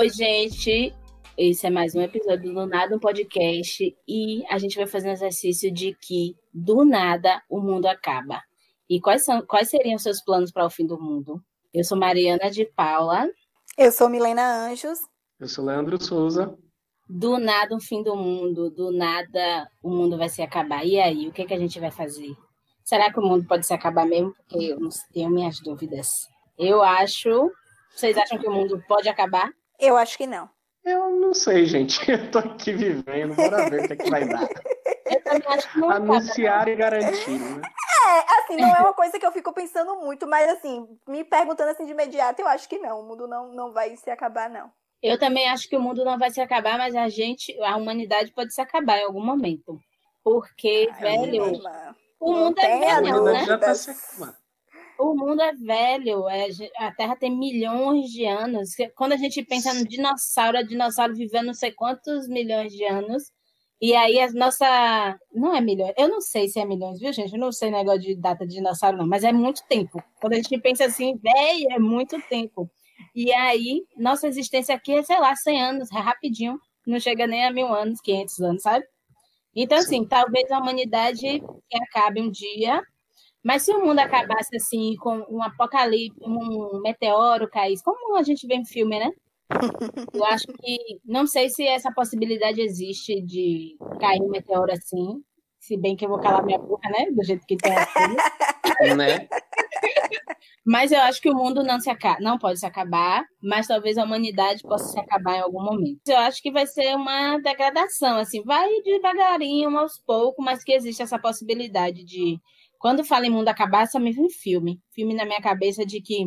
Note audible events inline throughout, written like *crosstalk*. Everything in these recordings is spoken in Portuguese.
Oi, gente. Esse é mais um episódio do Nada um Podcast e a gente vai fazer um exercício de que do nada o mundo acaba. E quais são quais seriam os seus planos para o fim do mundo? Eu sou Mariana de Paula. Eu sou Milena Anjos. Eu sou Leandro Souza. Do nada o fim do mundo, do nada o mundo vai se acabar. E aí, o que, que a gente vai fazer? Será que o mundo pode se acabar mesmo? Porque eu não tenho minhas dúvidas. Eu acho. Vocês acham que o mundo pode acabar? Eu acho que não. Eu não sei, gente. *laughs* Eu tô aqui vivendo, bora ver o que, é que vai dar. Eu também acho que não Anunciar e garantir, né? É, assim, não é uma coisa que eu fico pensando muito, mas assim, me perguntando assim de imediato, eu acho que não. O mundo não, não vai se acabar, não. Eu também acho que o mundo não vai se acabar, mas a gente, a humanidade pode se acabar em algum momento. Porque, Ai, velho, o mundo é velho, né? já tá se acabando. O mundo é velho, é, a Terra tem milhões de anos. Quando a gente pensa no dinossauro, o dinossauro viveu não sei quantos milhões de anos. E aí a nossa. Não é milhões, eu não sei se é milhões, viu, gente? Eu não sei negócio de data de dinossauro, não, mas é muito tempo. Quando a gente pensa assim, velho, é muito tempo. E aí, nossa existência aqui é, sei lá, 100 anos, é rapidinho. Não chega nem a mil anos, 500 anos, sabe? Então, assim, talvez a humanidade acabe um dia, mas se o mundo acabasse assim, com um apocalipse, um meteoro caísse, como a gente vê em filme, né? *laughs* Eu acho que. Não sei se essa possibilidade existe de cair um meteoro assim. Se bem que eu vou calar minha boca, né? Do jeito que tem aqui. *laughs* Né? Mas eu acho que o mundo não, se acaba, não pode se acabar, mas talvez a humanidade possa se acabar em algum momento. Eu acho que vai ser uma degradação, assim, vai devagarinho, aos poucos, mas que existe essa possibilidade de. Quando fala em mundo acabar, só me vem filme. Filme na minha cabeça de que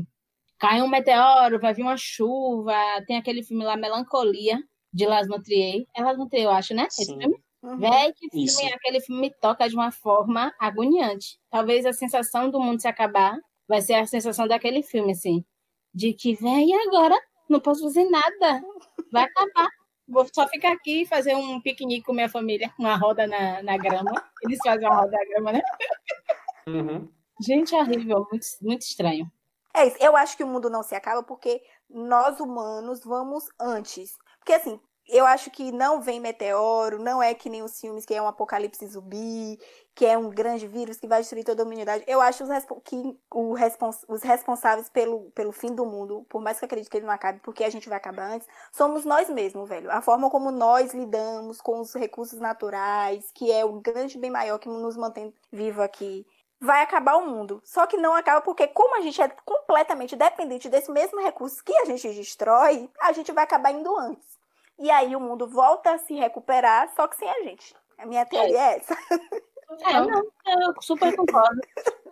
cai um meteoro, vai vir uma chuva. Tem aquele filme lá, Melancolia, de Las Trier. É Las Trier, eu acho, né? Esse Sim. filme? Uhum. Véi, que filme, Isso. aquele filme me toca de uma forma agoniante. Talvez a sensação do mundo se acabar vai ser a sensação daquele filme, assim. De que, véi, agora? Não posso fazer nada. Vai acabar. Vou só ficar aqui e fazer um piquenique com minha família, uma roda na, na grama. Eles fazem uma roda na grama, né? Uhum. Gente, é horrível, muito, muito estranho. É isso. Eu acho que o mundo não se acaba porque nós humanos vamos antes. Porque assim, eu acho que não vem meteoro, não é que nem os filmes que é um apocalipse zumbi, que é um grande vírus que vai destruir toda a humanidade. Eu acho os que o respons- os responsáveis pelo, pelo fim do mundo, por mais que eu acredite que ele não acabe, porque a gente vai acabar antes, somos nós mesmos, velho. A forma como nós lidamos com os recursos naturais, que é o grande bem maior que nos mantém vivo aqui vai acabar o mundo. Só que não acaba porque, como a gente é completamente dependente desse mesmo recurso que a gente destrói, a gente vai acabar indo antes. E aí o mundo volta a se recuperar, só que sem a gente. A minha teoria é essa. É, não, eu super concordo.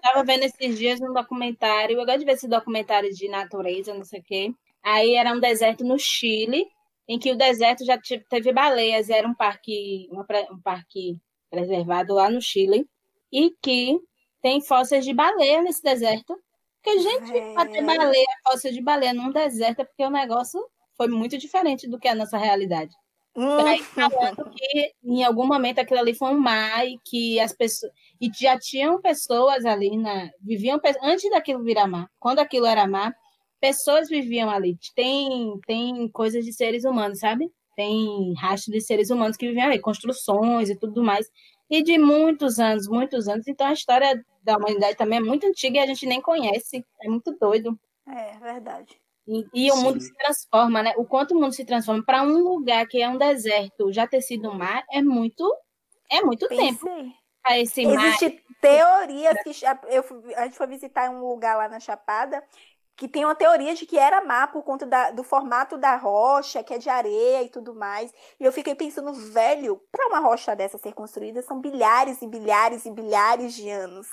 Tava vendo esses dias um documentário, eu gosto de ver esse documentário de natureza, não sei o quê. Aí era um deserto no Chile, em que o deserto já te- teve baleias, era um parque, um parque preservado lá no Chile, e que tem fósseis de baleia nesse deserto. Porque, gente, ter Velho. baleia, fóssil de baleia num deserto é porque o negócio foi muito diferente do que a nossa realidade. Hum, Aí falando que em algum momento aquilo ali foi um mar e que as pessoas e já tinham pessoas ali na viviam antes daquilo virar mar. Quando aquilo era mar, pessoas viviam ali. Tem tem coisas de seres humanos, sabe? Tem rastro de seres humanos que viviam ali, construções e tudo mais. E de muitos anos, muitos anos. Então a história da humanidade também é muito antiga e a gente nem conhece. É muito doido. É verdade. E, e o mundo se transforma, né? O quanto o mundo se transforma para um lugar que é um deserto, já ter sido mar, é muito, é muito tempo Pensei. para esse mar. Existem teorias que eu, a gente foi visitar um lugar lá na Chapada que tem uma teoria de que era mar por conta da- do formato da rocha, que é de areia e tudo mais. E eu fiquei pensando, velho, para uma rocha dessa ser construída são bilhares e bilhares e bilhares de anos.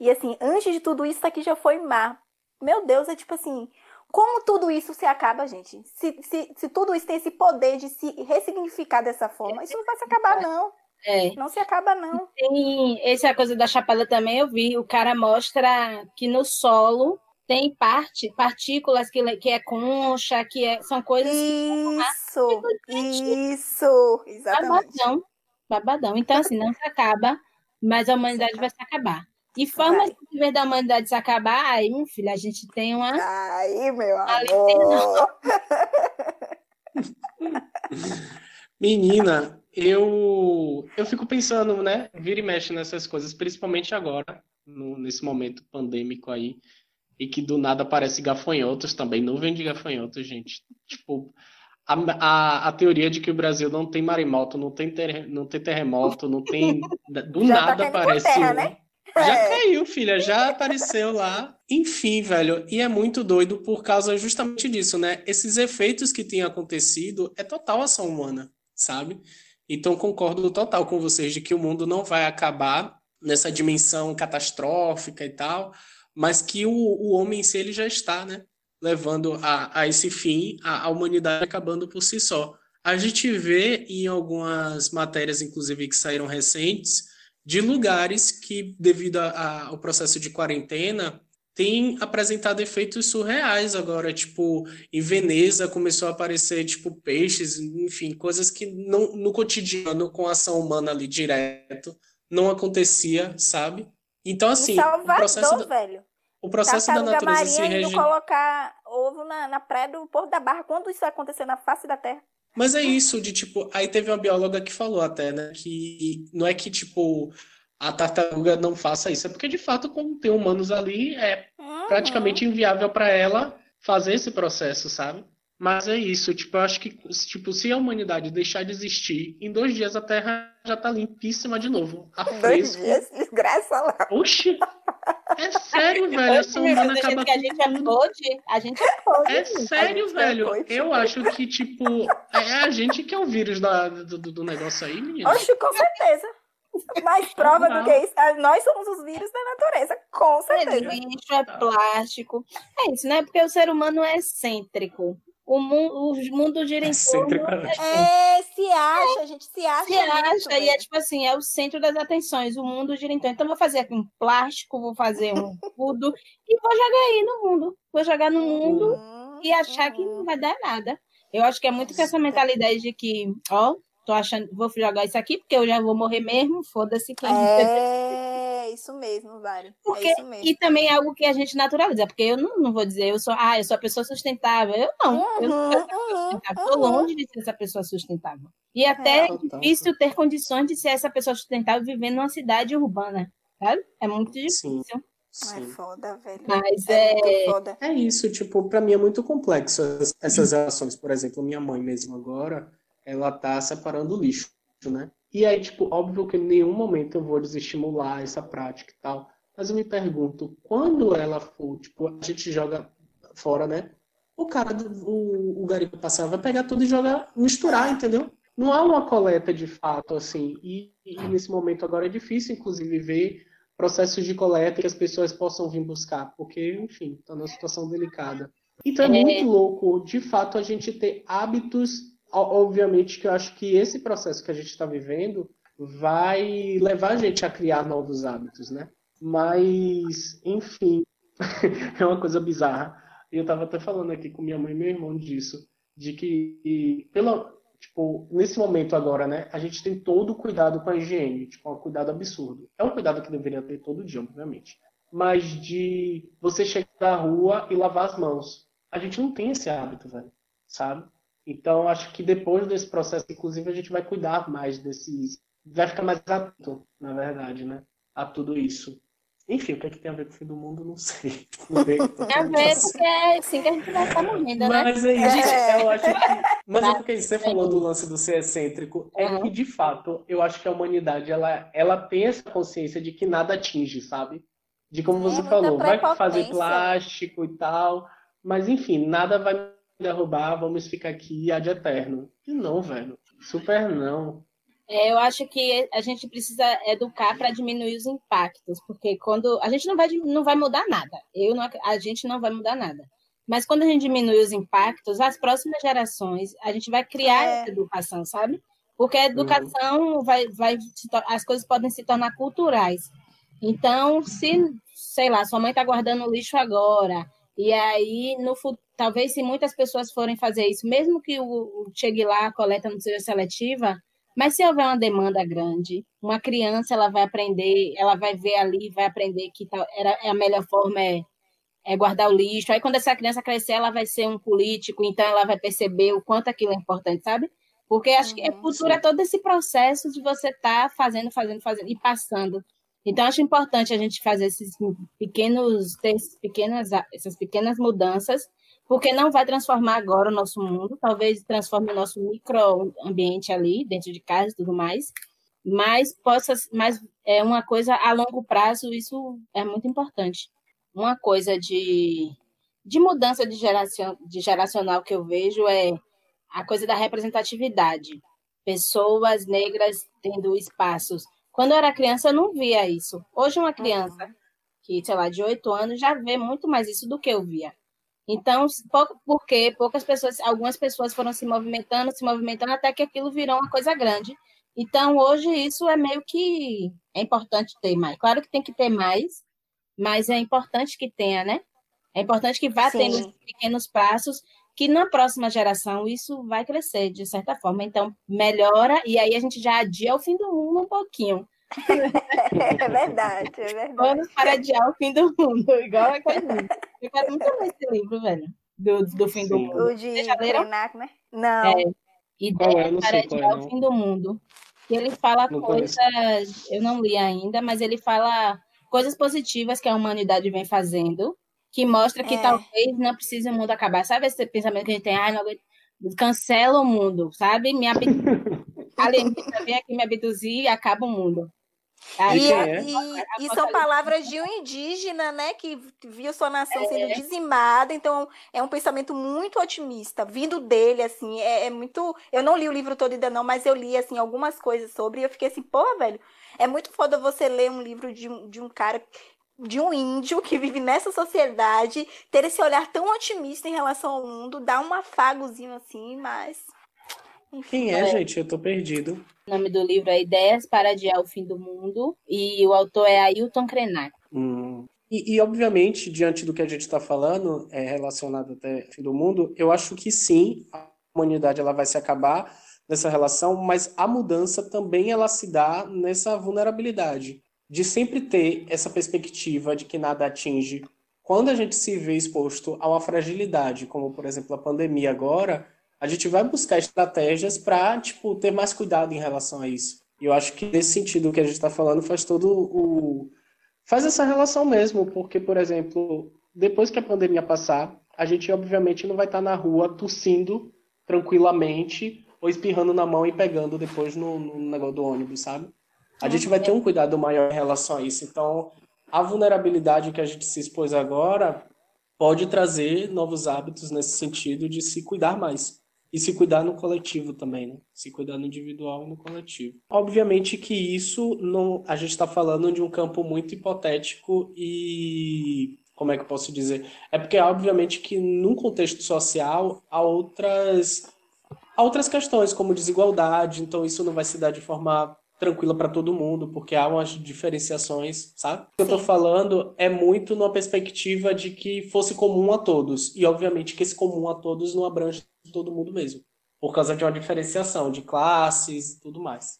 E assim, antes de tudo isso, isso aqui já foi mar. Meu Deus, é tipo assim, como tudo isso se acaba, gente? Se, se, se tudo isso tem esse poder de se ressignificar dessa forma, isso não vai se acabar, não. É. Não se acaba, não. Tem essa coisa da chapada também, eu vi. O cara mostra que no solo tem parte, partículas que, que é concha, que é- são coisas Isso, isso, exatamente. babadão. Babadão. Então, assim, não se acaba, mas a humanidade vai se acabar. E formas Vai. de ver da humanidade se acabar, aí, meu filho, a gente tem uma. Aí, meu amor. *laughs* Menina, eu eu fico pensando, né? Vira e mexe nessas coisas, principalmente agora, no, nesse momento pandêmico aí, e que do nada aparece gafanhotos também, nuvem de gafanhotos, gente. Tipo, a, a, a teoria de que o Brasil não tem maremoto, não tem, ter, não tem terremoto, não tem. *laughs* Do Já nada tá caindo por aparece terra, um. né? Já É. caiu, filha, já apareceu lá. Enfim, velho, e é muito doido por causa justamente disso, né? Esses efeitos que têm acontecido é total ação humana, sabe? Então concordo total com vocês de que o mundo não vai acabar nessa dimensão catastrófica e tal, mas que o, o homem em si ele já está, né? Levando a, a esse fim, a, a humanidade acabando por si só. A gente vê em algumas matérias, inclusive, que saíram recentes, de lugares que, devido a- ao processo de quarentena, têm apresentado efeitos surreais agora. Tipo, em Veneza começou a aparecer, tipo, peixes, enfim, coisas que não, no cotidiano, com ação humana ali direto, não acontecia, sabe? Então, assim, em o Salvador, processo, da- velho. o processo da natureza se indo rege... colocar ovo na, na praia do Porto da Barra. Quando isso vai acontecer na face da Terra? Mas é isso, de tipo, aí teve uma bióloga que falou até, né, que não é que, tipo, a tartaruga não faça isso, é porque, de fato, como tem humanos ali, é Uhum. praticamente inviável para ela fazer esse processo, sabe? Mas é isso, tipo, eu acho que, tipo, se a humanidade deixar de existir, em dois dias a Terra já tá limpíssima de novo, a Dois fresco. dias, *laughs* desgraça lá. Oxi! É sério, velho, a ação Oxe, humana do acaba que a gente é pode, a gente é pode. É sério, gente velho. Eu acho que, tipo, é a gente que é o vírus da- do, do- do negócio aí, menino. Oxe, com certeza. Mais prova do Não. que isso. Ah, Nós somos os vírus da natureza, com É certeza. lixo, é plástico. É isso, né? Porque o ser humano é excêntrico. O mundo, o mundo gira em torno. Excêntrico é É, se acha, a gente se acha. Se acha, e é velho. tipo assim, é o centro das atenções, o mundo gira em torno. Então, eu vou fazer aqui um plástico, vou fazer um tudo e vou jogar aí no mundo. Vou jogar no mundo Hum, e achar que hum. não vai dar nada. Eu acho que é muito com essa mentalidade de que, ó, tô achando, vou jogar isso aqui porque eu já vou morrer mesmo, foda-se quem. É, *laughs* isso mesmo, Vale. Porque, É isso mesmo. e também é algo que a gente naturaliza, porque eu não, não vou dizer, eu sou, ah, eu sou a pessoa sustentável. Eu não, eu não sou essa pessoa Uhum, sustentável. Estou uhum. longe de ser essa pessoa sustentável. E até é difícil ter condições de ser essa pessoa sustentável vivendo numa cidade urbana, sabe? É muito Sim. difícil. É Sim. foda, velho. Mas É é, foda. É isso, tipo, pra mim é muito complexo essas- essas relações. Por exemplo, minha mãe mesmo agora, ela tá separando o lixo, né? E aí, tipo, óbvio que em nenhum momento eu vou desestimular essa prática e tal. Mas eu me pergunto, quando ela for, tipo, a gente joga fora, né? O cara, do, o, o garipo passar vai pegar tudo e jogar, misturar, entendeu? Não há uma coleta de fato, assim. E, e nesse momento agora é difícil, inclusive, ver processos de coleta que as pessoas possam vir buscar, porque, enfim, está numa situação delicada. Então é É. muito louco, de fato, a gente ter hábitos. Obviamente que eu acho que esse processo que a gente está vivendo vai levar a gente a criar novos hábitos, né? Mas, enfim, *laughs* é uma coisa bizarra. Eu estava até falando aqui com minha mãe e meu irmão disso, de que, pela, tipo, nesse momento agora, né, a gente tem todo o cuidado com a higiene, tipo, é um cuidado absurdo. É um cuidado que deveria ter todo dia, obviamente. Mas de você chegar na rua e lavar as mãos. A gente não tem esse hábito, velho, sabe? Então, acho que depois desse processo, inclusive, a gente vai cuidar mais desses. Vai ficar mais atento, na verdade, né? A tudo isso. Enfim, o que é que tem a ver com o fim do mundo, não sei. *laughs* Não sei. tem a ver, porque é assim que a gente vai estar morrendo, né? Mas é isso, É. eu acho que. Mas é porque você falou do lance do ser excêntrico, é Uhum. que de fato eu acho que a humanidade ela, ela tem essa consciência de que nada atinge, sabe? De como você falou, vai fazer plástico e tal, mas enfim, nada vai derrubar, vamos ficar aqui ad eterno. E não, velho. Super não. É, eu acho que a gente precisa educar para diminuir os impactos, porque quando a gente não vai, não vai mudar nada, eu não, a gente não vai mudar nada. Mas quando a gente diminui os impactos, as próximas gerações, a gente vai criar É. essa educação, sabe? Porque a educação vai, vai, tor- as coisas podem se tornar culturais. Então, se, sei lá, sua mãe está guardando o lixo agora, e aí, no, talvez se muitas pessoas forem fazer isso, mesmo que o, chegue lá, a coleta não seja seletiva, mas se houver uma demanda grande, uma criança ela vai aprender, ela vai ver ali, vai aprender que tal, era, a melhor forma é é guardar o lixo. Aí quando essa criança crescer, ela vai ser um político, então ela vai perceber o quanto aquilo é importante, sabe? Porque acho que a uhum, cultura é todo esse processo de você estar tá fazendo, fazendo, fazendo e passando. Então acho importante a gente fazer esses pequenos, esses pequenas, essas pequenas mudanças, porque não vai transformar agora o nosso mundo, talvez transforme o nosso microambiente ali, dentro de casa e tudo mais, mas possa, mas é uma coisa a longo prazo, isso é muito importante uma coisa de, de mudança de, geração, de geracional que eu vejo é a coisa da representatividade. Pessoas negras tendo espaços. Quando eu era criança, eu não via isso. Hoje, uma criança que, sei lá, de oito anos, já vê muito mais isso do que eu via. Então, porque poucas pessoas, algumas pessoas foram se movimentando, se movimentando, até que aquilo virou uma coisa grande. Então, hoje, isso é meio que é importante ter mais. Claro que tem que ter mais, mas é importante que tenha, né? É importante que vá Sim. tendo pequenos passos, que na próxima geração isso vai crescer, de certa forma. Então, melhora, e aí a gente já adia o fim do mundo um pouquinho. É verdade, é verdade. Vamos para adiar o fim do mundo, igual a coisa. Eu quero muito ler esse livro, velho, do, do fim Sim. do mundo. O de Krenak, né? Não. É, Ideia é, para adiar o fim do mundo. E ele fala não coisas, conheço. eu não li ainda, mas ele fala coisas positivas que a humanidade vem fazendo, que mostra que é. talvez não precise o mundo acabar. Sabe esse pensamento que a gente tem? Ah, não cancela o mundo, sabe? Me *laughs* alienígena vem aqui me abduzir e acaba o mundo. Aí, e, é. e, e, são palavras de um indígena, né, que viu sua nação é. sendo dizimada, então é um pensamento muito otimista, vindo dele, assim, é, é, muito... Eu não li o livro todo ainda não, mas eu li, assim, algumas coisas sobre, e eu fiquei assim, pô, velho, é muito foda você ler um livro de, de um cara de um índio que vive nessa sociedade, ter esse olhar tão otimista em relação ao mundo, dá um afagozinho assim, mas. Enfim, Quem é, é, gente? Eu tô perdido. O nome do livro é Ideias para Adiar o Fim do Mundo e o autor é Ailton Krenak. Hum. E, e, obviamente, diante do que a gente está falando, é relacionado até o fim do mundo, eu acho que sim, a humanidade ela vai se acabar, nessa relação, mas a mudança também ela se dá nessa vulnerabilidade de sempre ter essa perspectiva de que nada atinge. Quando a gente se vê exposto a uma fragilidade, como por exemplo a pandemia agora, a gente vai buscar estratégias para tipo ter mais cuidado em relação a isso. E eu acho que nesse sentido que a gente está falando faz todo o faz essa relação mesmo, porque por exemplo depois que a pandemia passar, a gente obviamente não vai estar tá na rua tossindo tranquilamente ou espirrando na mão e pegando depois no, no negócio do ônibus, sabe? A gente vai ter um cuidado maior em relação a isso. Então, a vulnerabilidade que a gente se expôs agora pode trazer novos hábitos nesse sentido de se cuidar mais. E se cuidar no coletivo também, né? Se cuidar no individual e no coletivo. Obviamente que isso não. A gente está falando de um campo muito hipotético e. Como é que eu posso dizer? É porque, obviamente, que num contexto social há outras Há outras questões, como desigualdade, então isso não vai se dar de forma tranquila para todo mundo, porque há umas diferenciações, sabe? O que eu estou falando é muito numa perspectiva de que fosse comum a todos, e obviamente que esse comum a todos não abrange todo mundo mesmo, por causa de uma diferenciação de classes e tudo mais.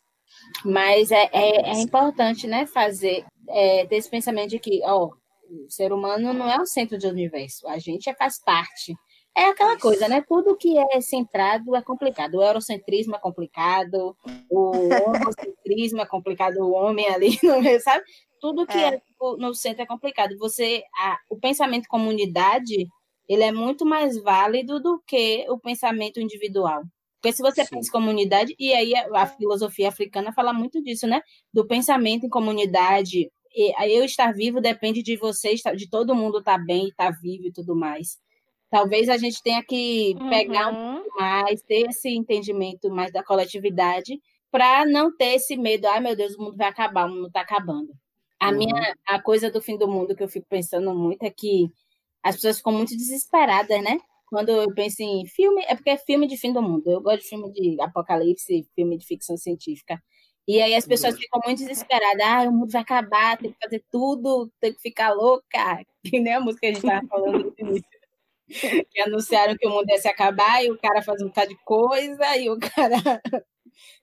Mas é, é, é importante, né, fazer, é, ter esse pensamento de que, ó, o ser humano não é o centro do universo, a gente é, faz parte. É aquela coisa, né? Tudo que é centrado é complicado. O eurocentrismo é complicado, o homocentrismo é complicado, o homem ali *laughs* meio, sabe? Tudo que é, é no centro é complicado. Você, a, o pensamento comunidade, ele é muito mais válido do que o pensamento individual. Porque se você Sim. pensa em comunidade, e aí a, a, filosofia africana fala muito disso, né? Do pensamento em comunidade. E, eu estar vivo depende de você, de todo mundo estar bem, estar vivo e tudo mais. Talvez a gente tenha que pegar uhum. um pouco mais, ter esse entendimento mais da coletividade, para não ter esse medo, ai meu Deus, o mundo vai acabar, o mundo está acabando. A uhum. minha a coisa do fim do mundo que eu fico pensando muito é que as pessoas ficam muito desesperadas, né? Quando eu penso em filme, é porque é filme de fim do mundo. Eu gosto de filme de apocalipse, filme de ficção científica. E aí as pessoas ficam muito desesperadas. Ah, o mundo vai acabar, tem que fazer tudo, tem que ficar louca. *laughs* Que nem a música que a gente estava falando no início que anunciaram que o mundo ia se acabar e o cara faz um bocado de coisa e o cara *laughs*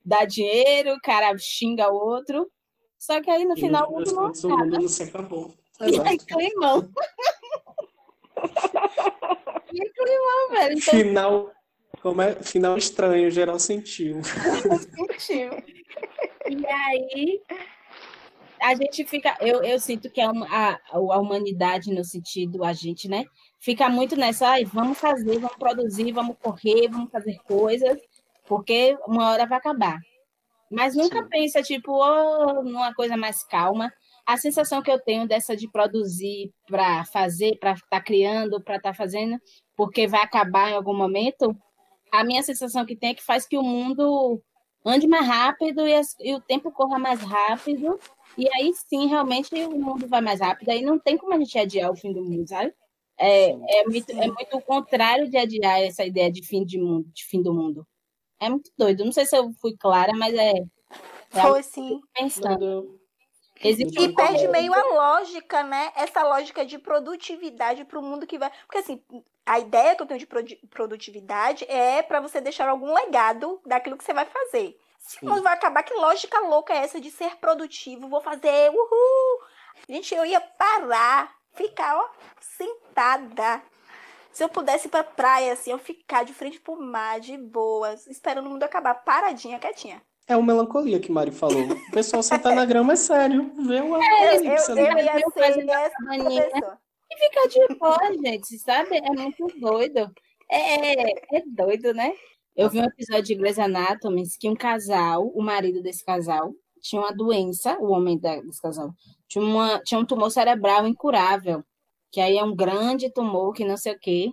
dá dinheiro, o cara xinga o outro. Só que aí no final o mundo não acaba. O mundo se acabou. *laughs* E aí climão. Que *laughs* climão, velho. Então, Final, como é? Final estranho, geral sentiu. Sentiu. E aí a gente fica, eu, eu sinto que a, a, a humanidade no sentido, a gente, né? Fica muito nessa, ai, vamos fazer, vamos produzir, vamos correr, vamos fazer coisas, porque uma hora vai acabar. Mas nunca Sim. pensa, tipo, oh, numa coisa mais calma. A sensação que eu tenho dessa de produzir para fazer, para estar criando, para estar fazendo, porque vai acabar em algum momento, a minha sensação que tem é que faz que o mundo ande mais rápido e, as- e o tempo corra mais rápido. E aí sim, realmente o mundo vai mais rápido. Aí não tem como a gente adiar o fim do mundo, sabe? É, é, muito, é muito o contrário de adiar essa ideia de fim de mundo, de fim do mundo. É muito doido. Não sei se eu fui clara, mas é Foi sim. pensando. Existe E um perde meio a lógica, né? Essa lógica de produtividade para o mundo que vai. Porque, assim, a ideia que eu tenho de produ- produtividade é para você deixar algum legado daquilo que você vai fazer. Se o Sim. mundo vai acabar, que lógica louca é essa de ser produtivo? Vou fazer, uhul! Gente, eu ia parar, ficar, ó, sentada. Se eu pudesse ir pra praia, assim, eu ficar de frente pro mar, de boas, esperando o mundo acabar, paradinha, quietinha. É o melancolia que Mari falou. O pessoal sentar na grama é sério. Vê uma Eu, eclipse eu, ali. eu ia Eu ser essa. E ficar de boa, gente, sabe? É muito doido. É, é doido, né? Eu vi um episódio de Grey's Anatomy que um casal, o marido desse casal, tinha uma doença, o homem desse casal, tinha, uma, tinha um tumor cerebral incurável, que aí é um grande tumor, que não sei o quê.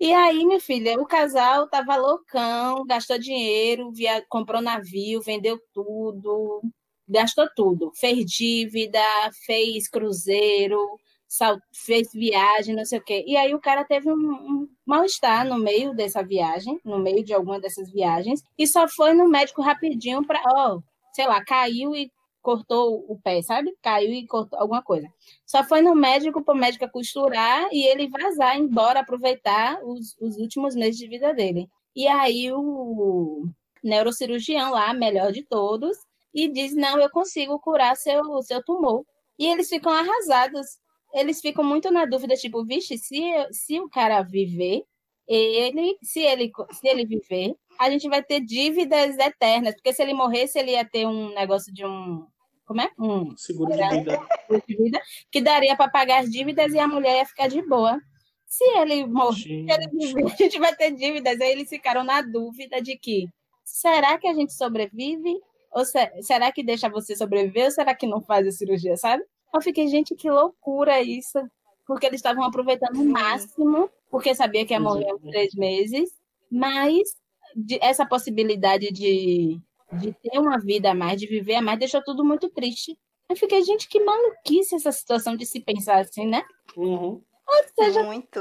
E aí, minha filha, o casal tava loucão, gastou dinheiro, via, comprou navio, vendeu tudo, gastou tudo. Fez dívida, fez cruzeiro, sal- fez viagem, não sei o quê. E aí o cara teve um, um mal-estar no meio dessa viagem, no meio de alguma dessas viagens, e só foi no médico rapidinho para, ó, sei lá, caiu e cortou o pé, sabe? Caiu e cortou alguma coisa. Só foi no médico para o médico costurar e ele vazar, embora aproveitar os, os últimos meses de vida dele. E aí o neurocirurgião lá, melhor de todos, e diz: Não, eu consigo curar seu, seu tumor. E eles ficam arrasados. Eles ficam muito na dúvida, tipo, vixe, se, se o cara viver, ele, se ele, se ele viver, a gente vai ter dívidas eternas, porque se ele morresse, ele ia ter um negócio de um. Como é? Um Seguro de vida. seguro de vida, que daria para pagar as dívidas e a mulher ia ficar de boa. Se ele morrer, a gente vai ter dívidas. Aí eles ficaram na dúvida de que será que a gente sobrevive? Ou se- será que deixa você sobreviver? Ou será que não faz a cirurgia, sabe? Eu fiquei, gente, que loucura isso. Porque eles estavam aproveitando o máximo, porque sabia que ia morrer em três meses, mas de- essa possibilidade de, de ter uma vida a mais, de viver a mais, deixou tudo muito triste. Eu fiquei, gente, que maluquice essa situação de se pensar assim, né? Uhum. Ou seja, Muito.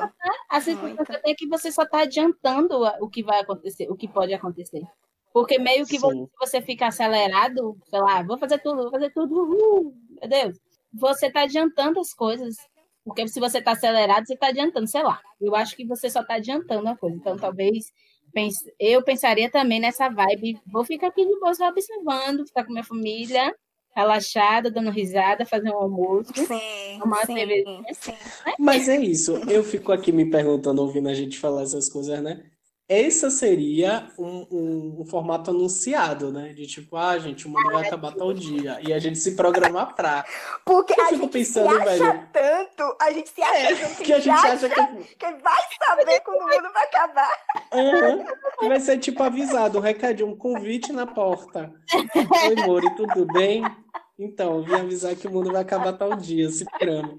a sensação é que você só está adiantando o que vai acontecer, o que pode acontecer. Porque meio que você, você fica acelerado, sei lá, vou fazer tudo, vou fazer tudo, uhul, meu Deus. Você está adiantando as coisas. Porque se você está acelerado, você está adiantando, sei lá. Eu acho que você só está adiantando a coisa. Então, talvez eu pensaria também nessa vibe. Vou ficar aqui de boa, só observando, ficar com minha família, relaxada, dando risada, fazer um almoço. Sim, Uma sim, cervejinha. sim. Mas é isso. Eu fico aqui me perguntando, ouvindo a gente falar essas coisas, né? Esse seria um, um, um formato anunciado, né? De tipo, ah, gente, o mundo vai acabar tal dia. E a gente se programar pra. Porque Eu a fico gente pensando, se acha velho. tanto, a gente se acha tanto Que a gente acha que. que vai saber quando o mundo vai acabar. Aham. Vai ser tipo avisado, um recadinho, um convite na porta. Oi, Mori, tudo bem? Então, eu vim avisar que o mundo vai acabar tal dia, se programa.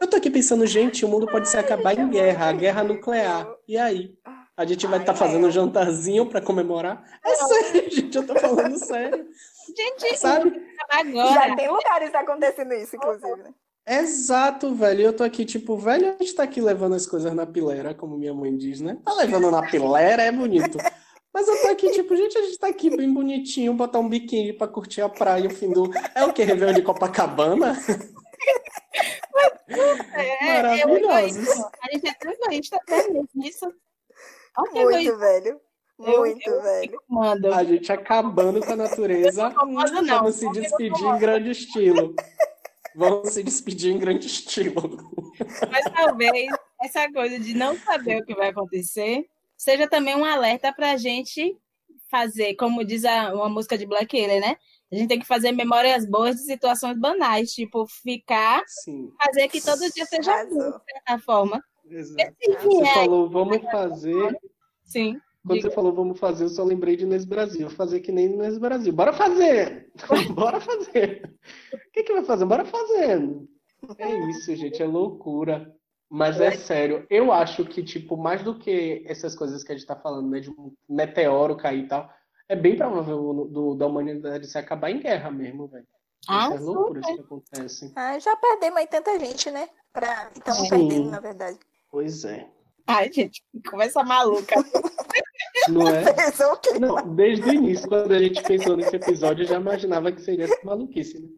Eu tô aqui pensando, gente, o mundo pode se acabar em guerra, a guerra nuclear. E aí? A gente vai estar fazendo um jantarzinho pra comemorar? É sério, *laughs* gente, eu tô falando sério. Gente, Sabe? agora. Já tem lugares acontecendo isso, inclusive. né? Exato, velho. Eu tô aqui, tipo, velho, a gente tá aqui levando as coisas na pilera, como minha mãe diz, né? Tá levando na pilera, é bonito. Mas eu tô aqui, tipo, gente, a gente tá aqui bem bonitinho, botar um biquíni pra curtir a praia, o fim do. É o que? Réveillon de Copacabana? É, Maravilhosos. é. A gente é tão egoísta até nisso. Olha Muito, velho. Eu- Muito, eu velho. mando. A gente acabando com a natureza, Não, não, vamos se não. despedir em grande estilo. Vamos se despedir em grande estilo. Mas talvez essa coisa de não saber o que vai acontecer seja também um alerta para a gente fazer, como diz a, uma música de Black Alien, né? A gente tem que fazer memórias boas de situações banais, tipo, ficar, Sim. fazer que todo dia seja bom, de certa forma. Exato. Esse Você é- falou, vamos fazer. Sim. Quando Diga. você falou vamos fazer, eu só lembrei de Inês Brasil. Fazer que nem Inês Brasil. Bora fazer! *laughs* Bora fazer! O que, que vai fazer? Bora fazer! É isso, gente, é loucura. Mas é sério, eu acho que, tipo, mais do que essas coisas que a gente tá falando, né, de um meteoro cair e tal, é bem provável do, da humanidade se acabar em guerra mesmo, velho. Ah, Isso é loucura isso que acontece. Ah, já perdemos aí tanta gente, né? Pra... Estamos Sim. perdendo, na verdade. Pois é. Ai, gente, conversa maluca. Não é? Pensou o quê? Não, desde o início, quando a gente pensou nesse episódio, eu já imaginava que seria maluquice, né?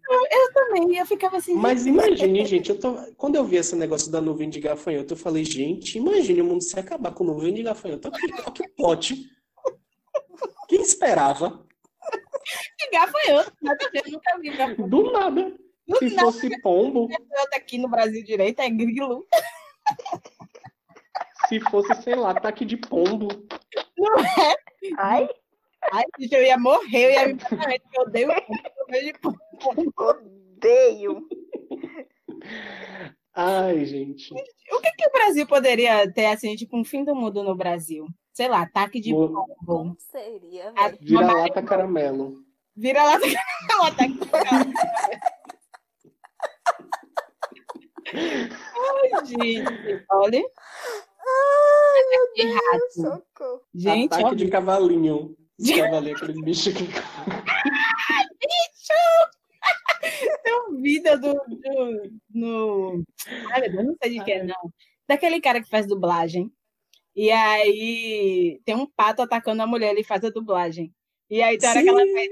Também, eu ficava assim. Mas imagine, gente, eu tô... quando eu vi esse negócio da nuvem de gafanhoto, eu falei, gente, imagine o mundo se acabar com nuvem de gafanhoto. Que- pote. Quem esperava? que gafanhoto, nada a ver, eu nunca vi gafanhoto Do nada. Se fosse pombo, aqui no Brasil direito, é grilo. Se fosse, sei lá, ataque de pombo. Não é? Ai, Ai, gente, eu ia morrer, eu ia me matar, eu odeio eu pombo. odeio. Ai, gente. O que, que o Brasil poderia ter, assim, tipo, um fim do mundo no Brasil? Sei lá, ataque de Boa. pombo. Como seria, velho? Vira-lata caramelo. Vira lá, um ataque de pombo. *laughs* Ai, gente, olha. Ataque de rato. Socorro. Gente, Ataque ó, de cavalinho. *laughs* De- Cavalinho, aqueles bichos que. *laughs* tem um vídeo do, do no. Ai, meu Deus, não sei de que é, não. Daquele cara que faz dublagem. E aí tem um pato atacando a mulher, ele faz a dublagem. E aí tem hora que ela Sim.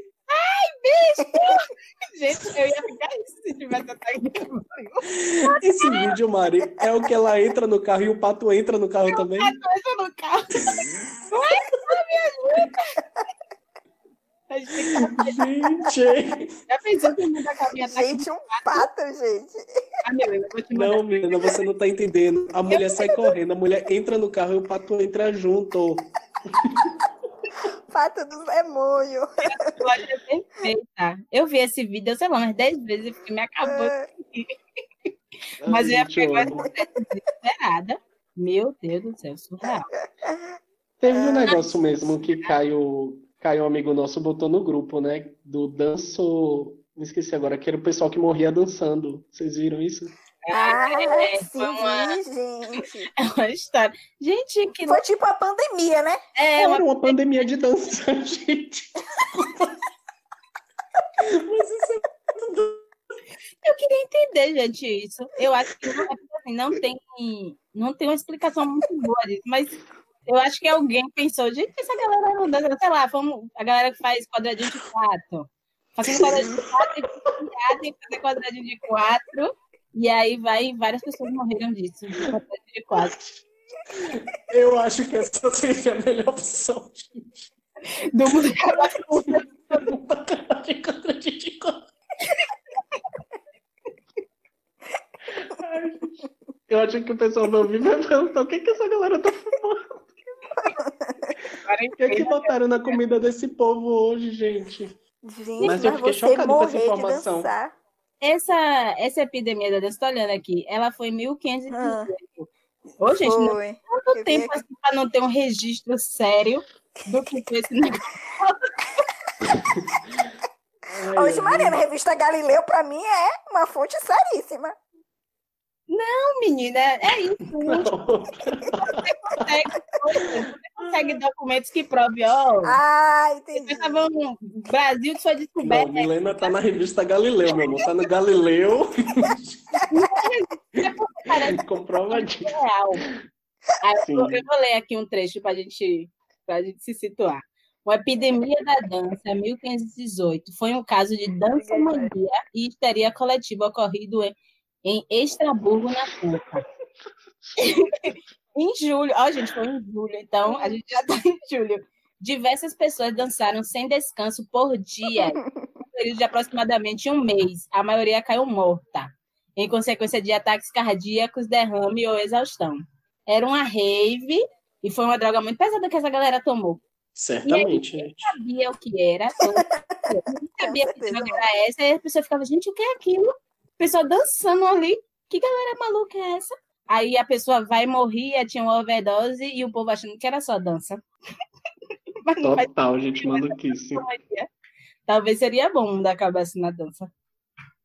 Bicho! Gente, eu ia ficar isso se tivesse ataque de. Esse vídeo, Mari, é o que ela entra no carro e o pato entra no carro também. Coisa no carro. Ai, me ajuda! A gente! Já pensou que o em ataque de Gente, um pato, gente. Ah, meu, eu vou te mandar. Não, menina, você não tá entendendo. A mulher sai correndo, a mulher entra no carro e o pato entra junto. *laughs* Pato do demônio. Pode ser perfeita. Eu vi esse vídeo, sei lá, umas 10 vezes, porque me acabou. É, Mas eu ia Ai, eu amo. desesperada. Meu Deus do céu, surreal. Teve um negócio mesmo que Caio, Caio, um amigo nosso, botou no grupo, né? Do danço. Me esqueci agora, que era o pessoal que morria dançando. Vocês viram isso? Ah, É, sim, foi uma- gente. *laughs* É uma história. Gente, que Foi tipo a pandemia, né? é uma Era uma pandemia de dança, *laughs* gente. Mas isso é tudo. Eu queria entender, gente, isso. Eu acho que é assim, não tem, não tem uma explicação muito boa disso, mas eu acho que alguém pensou, gente, essa galera não dança, sei lá, vamos, a galera que faz quadradinho de quatro, fazendo quadradinho de quatro, e fica tem que fazer quadradinho de quatro, e aí vai, várias pessoas morreram disso, de de quatro. Eu acho que essa seria a melhor opção, gente. Do mundo *laughs* De de. Eu acho que o pessoal vai ouvir e vai perguntar o que, que essa galera tá fumando. O que, que botaram na comida desse povo hoje, gente? Gente, Mas eu fiquei chocado com essa de informação. dançar. Essa, essa epidemia da dança, tô olhando aqui, ela foi em 1518. Ô, gente, não Foi. vi tempo assim para não ter um registro sério do que foi esse negócio. *laughs* Hoje. Mariana, a revista Galileu, pra mim, é uma fonte seríssima. Não, menina, é isso. *laughs* Não Não. consegue, você consegue documentos que provem, ó. Ah, entendi. estavam no Brasil que foi Não, descoberto. Milena tá na revista Galileu, meu amor. Tá no Galileu. *laughs* Parece Comprovadinho. real. Aí eu, eu vou ler aqui um trecho para gente, a gente se situar. Uma epidemia da dança, 1518, foi um caso de dança-mania e histeria coletiva ocorrido em, em Estraburgo, na França. *laughs* em julho, ó, gente, foi em julho, então a gente já está em julho. Diversas pessoas dançaram sem descanso por dia. período de aproximadamente um mês. A maioria caiu morta, em consequência de ataques cardíacos, derrame ou exaustão. Era uma rave e foi uma droga muito pesada que essa galera tomou. Certamente. E aí, sabia o que era, *laughs* não sabia que droga era essa, e a pessoa ficava, gente, o que é aquilo? A pessoa dançando ali, que galera maluca é essa? Aí a pessoa vai morrer, tinha uma overdose e o povo achando que era só dança. *laughs* Total, gente, maluquice. Talvez seria bom dar cabeça na dança.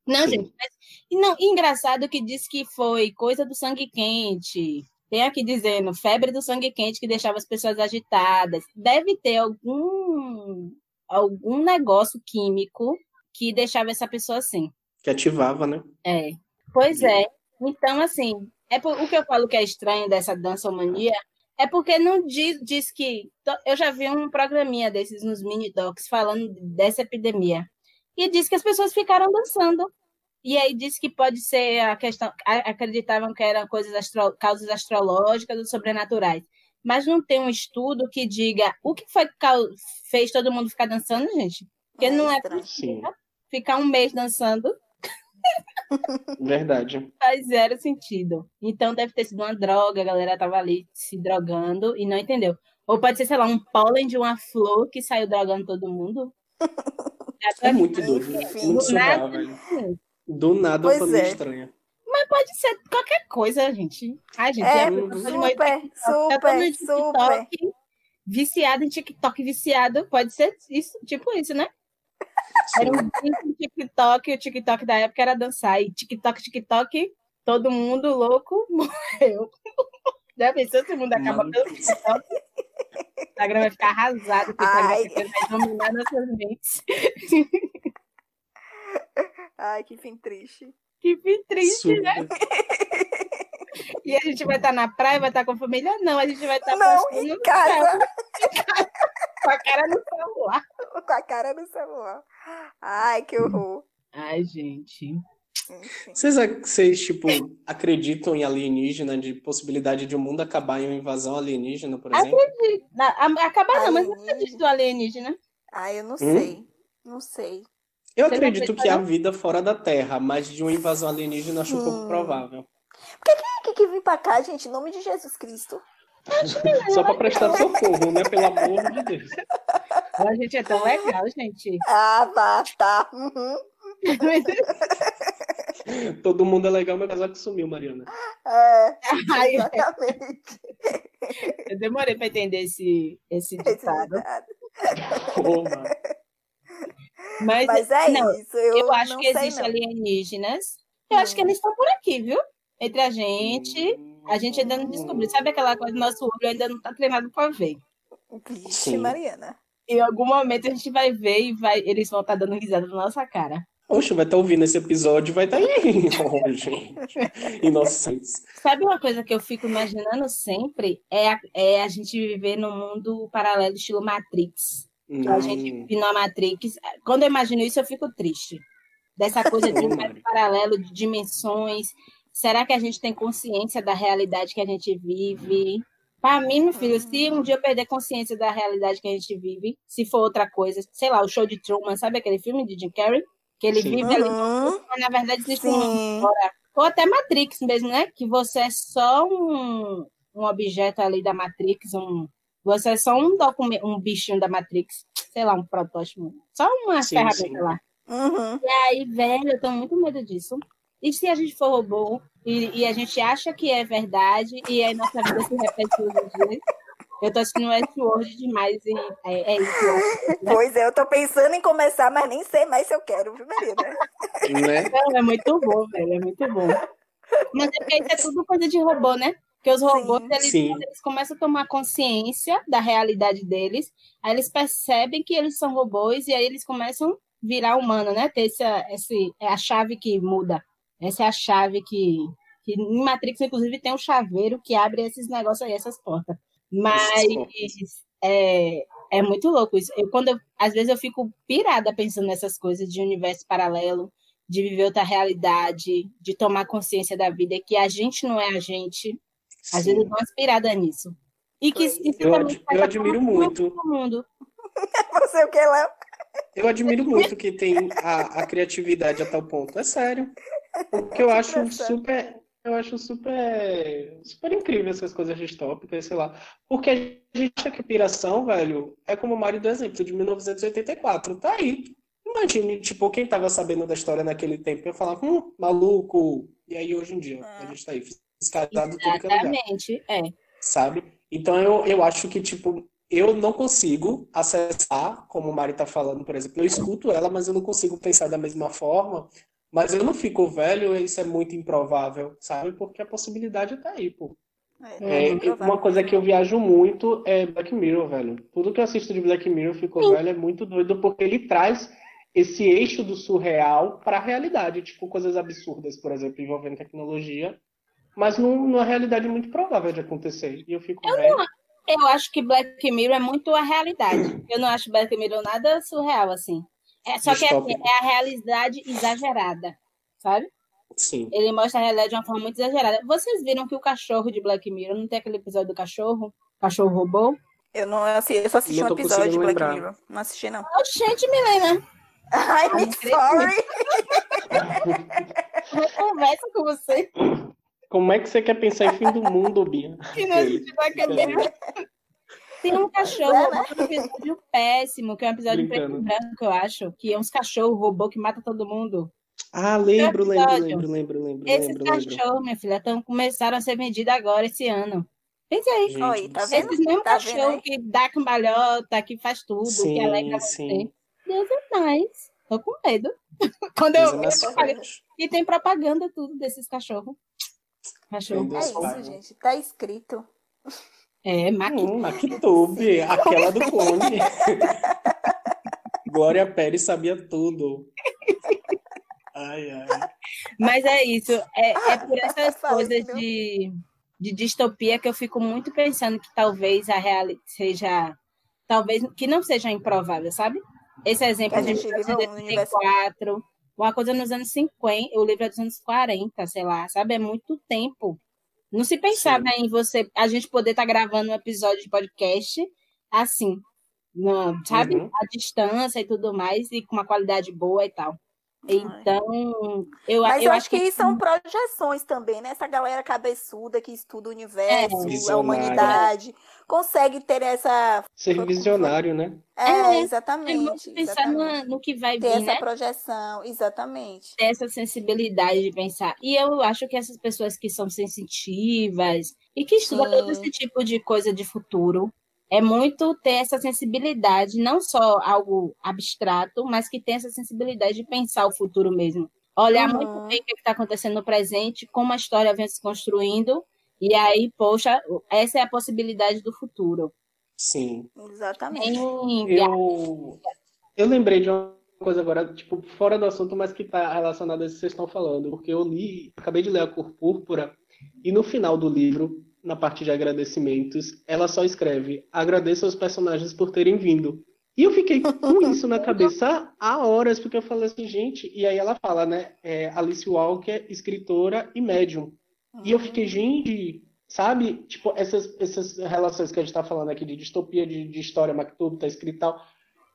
Não, Sim. gente, mas... não, engraçado que disse que foi coisa do sangue quente. Tem aqui dizendo febre do sangue quente que deixava as pessoas agitadas. Deve ter algum algum negócio químico que deixava essa pessoa assim. Que ativava, né? É. Pois é. Então, assim, é por, o que eu falo que é estranho dessa dança mania é porque não diz, diz que. Eu já vi um programinha desses nos mini docs falando dessa epidemia. E diz que as pessoas ficaram dançando. E aí disse que pode ser a questão. Acreditavam que eram coisas astro, causas astrológicas ou sobrenaturais. Mas não tem um estudo que diga o que foi que fez todo mundo ficar dançando, gente. Porque é não é possível ficar um mês dançando Verdade. Faz zero sentido. Então deve ter sido uma droga, a galera tava ali se drogando e não entendeu. Ou pode ser, sei lá, um pólen de uma flor que saiu drogando todo mundo. *laughs* É muito doido. Muito surreal, velho. Do nada pois uma é. estranha. Mas pode ser qualquer coisa, gente. Ai, gente, é, é super, super, super. Viciado em TikTok, viciado. Pode ser isso, tipo isso, né? Era um TikTok, o TikTok da época era dançar. E TikTok, TikTok, todo mundo louco *laughs* morreu. Já pensou se o mundo acaba pelo TikTok? O Instagram vai ficar arrasado, porque Ai. vai dominar nossas mentes. Ai, que fim triste. Que fim triste, né? Super. né? E a gente vai estar na praia, vai estar com a família? Não, a gente vai estar não, em casa. *laughs* com a cara no celular. Com a cara no celular. Ai, que horror. Ai, gente. Vocês, vocês, tipo, acreditam em alienígena, de possibilidade de o um mundo acabar em uma invasão alienígena, por exemplo? Acredito. Acabar não, mas acredito do alienígena. Ah, eu não hum? sei. Não sei. Eu Você acredito que há vida fora da Terra, mas de uma invasão alienígena acho hum. pouco provável. Por que quem é que vem pra cá, gente? Em nome de Jesus Cristo. Só para prestar socorro, né? Pelo amor de Deus. *laughs* A gente é tão legal, gente. Ah, tá, tá. Uhum. *laughs* Todo mundo é legal, mas casal que sumiu, Mariana. É, exatamente. Eu demorei para entender esse, esse ditado. mas, mas, é não, isso. Eu, eu acho que existem alienígenas. Eu hum. acho que eles estão por aqui, viu? Entre a gente. Hum. A gente ainda não descobriu. Sabe aquela coisa, nosso olho ainda não está treinado para ver. Vixe, Mariana. Em algum momento a gente vai ver e vai, eles vão estar tá dando risada na nossa cara. Poxa, vai estar tá ouvindo esse episódio, vai estar tá aí. oh, *laughs* gente. Inocentes. Sabe uma coisa que eu fico imaginando sempre? É a, é a gente viver num mundo paralelo estilo Matrix. Hum. A gente vive na Matrix. Quando eu imagino isso, eu fico triste. Dessa coisa de *laughs* um paralelo de dimensões. Será que a gente tem consciência da realidade que a gente vive? Para mim, meu filho, se um dia eu perder consciência da realidade que a gente vive, se for outra coisa, sei lá, o show de Truman, sabe aquele filme de Jim Carrey? Que ele Sim. vive ali, mas na verdade existe um. Ou até Matrix mesmo, né? Que você é só um, um objeto ali da Matrix, um, você é só um documento, um bichinho da Matrix, sei lá, um protótipo, só uma sim, ferramenta sim. lá. Uhum. E aí, velho, eu tenho muito medo disso. E se a gente for robô e, e a gente acha que é verdade e aí nossa vida se repete todos os dias? Eu tô assistindo Westworld demais e é, é isso. Né? Pois é, eu tô pensando em começar, mas nem sei mais se eu quero, viu, Marina? Né? Não, é muito bom, velho, é muito bom. Mas é porque isso é tudo coisa de robô, né? Porque os robôs, sim, eles, sim. eles começam a tomar consciência da realidade deles, aí eles percebem que eles são robôs e aí eles começam a virar humano, né? Ter essa, esse, é a chave que muda. Essa é a chave que, que em Matrix, inclusive, tem um chaveiro que abre esses negócios aí, essas portas. Mas é, é muito louco isso. Eu, quando eu, às vezes eu fico pirada pensando nessas coisas de universo paralelo, de viver outra realidade, de tomar consciência da vida, que a gente não é a gente. Às Sim. vezes eu dou uma inspirada nisso. E que isso eu, ad, eu admiro muito. *laughs* Mundo. Você o que, Léo? Eu admiro muito que tem a, a criatividade a tal ponto. É sério. *laughs* Porque eu acho super. Eu acho super, super incrível essas coisas distópicas, sei lá. Porque a gente acha que piração, velho, é como o Mário do exemplo de 1984. Tá aí. Imagine, tipo, quem tava sabendo da história naquele tempo, eu falava, hum, maluco. E aí, hoje em dia, a ah. gente tá aí, fiscalizado tudo que é lugar. Exatamente, é. Sabe? Então, eu, eu acho que, tipo, eu não consigo acessar, como o Mari tá falando, por exemplo. Eu escuto ela, mas eu não consigo pensar da mesma forma mas eu não fico velho, isso é muito improvável, sabe? Porque a possibilidade tá aí, pô. É, é, uma coisa que eu viajo muito é Black Mirror, velho. Tudo que eu assisto de Black Mirror, eu fico velho, é muito doido, porque ele traz esse eixo do surreal para a realidade, tipo coisas absurdas, por exemplo, envolvendo tecnologia, mas num, numa realidade muito provável de acontecer. E eu fico eu velho. Não, eu acho que Black Mirror é muito a realidade. Eu não acho Black Mirror nada surreal assim. É, só que é, assim, é a realidade exagerada, sabe? Sim. Ele mostra a realidade de uma forma muito exagerada. Vocês viram que o cachorro de Black Mirror não tem aquele episódio do cachorro? Cachorro robô? Eu não assisti, eu só assisti um episódio de Black lembrar. Mirror. Não assisti, não. Oh, gente, Milena. I'm sorry. *laughs* Eu conversa com você. Como é que você quer pensar em fim do mundo, Bia? Que não existe Black Mirror. Tem um cachorro, é, né? um episódio péssimo, que é um episódio preto e branco, eu acho, que é uns cachorros robô que mata todo mundo. Ah, lembro, lembro, lembro, lembro, lembro. Esses cachorros, minha filha, tão, começaram a ser vendidos agora, esse ano. Pensa aí. Gente, Oi, tá vendo? Esses mesmos tá cachorros que dá cambalhota, que faz tudo, sim, que alegra sim. você. Deus é mais. Tô com medo. *laughs* Quando eu, é eu, E tem propaganda tudo desses cachorros. Cachorro. É isso, gente. Tá escrito. É, Mac... hum, Mactube, aquela do *laughs* clone. Glória Pérez sabia tudo. Ai, ai. Mas é isso. É, é por essas coisas de, de distopia que eu fico muito pensando que talvez a realidade seja. Talvez que não seja improvável, sabe? Esse exemplo de 1984, uma coisa nos anos 50, o livro é dos anos 40, sei lá, sabe? É muito tempo. Não se pensava Sim. em você, a gente poder estar tá gravando um episódio de podcast assim, não, sabe? Uhum. A distância e tudo mais, e com uma qualidade boa e tal. Então, eu, Mas eu, acho que, que são projeções também, né? Essa galera cabeçuda que estuda o universo, é, a humanidade, consegue ter essa. Ser visionário, né? É, é exatamente. É pensar exatamente. No, no, que vai ter vir. Ter essa né? projeção, exatamente. Ter essa sensibilidade de pensar. E eu acho que essas pessoas que são sensitivas e que estudam todo esse tipo de coisa de futuro, é muito ter essa sensibilidade, não só algo abstrato, mas que tem essa sensibilidade de pensar o futuro mesmo. Olhar uhum. muito bem o que está acontecendo no presente, como a história vem se construindo, e aí, poxa, essa é a possibilidade do futuro. Sim. Exatamente. Eu, eu lembrei de uma coisa agora, tipo, fora do assunto, mas que está relacionada a isso que vocês estão falando, porque eu li, acabei de ler A Cor Púrpura, e no final do livro na parte de agradecimentos, ela só escreve: agradeço aos personagens por terem vindo. E eu fiquei com isso na cabeça há horas, porque eu falei assim, gente. E aí ela fala, né? É Alice Walker, escritora e médium. E eu fiquei, gente, sabe? Tipo, essas, essas relações que a gente tá falando aqui de distopia, de, de história, Mactub, tá escrito e tal.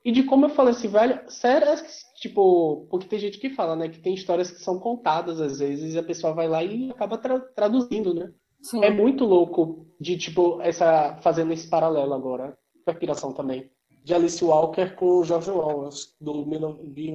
E de como eu falei assim, velho, sério, tipo, porque tem gente que fala, né, que tem histórias que são contadas às vezes e a pessoa vai lá e acaba tra traduzindo, né? Sim. É muito louco de, tipo, essa fazendo esse paralelo agora, inspiração também, de Alice Walker com o George Orwell, do, de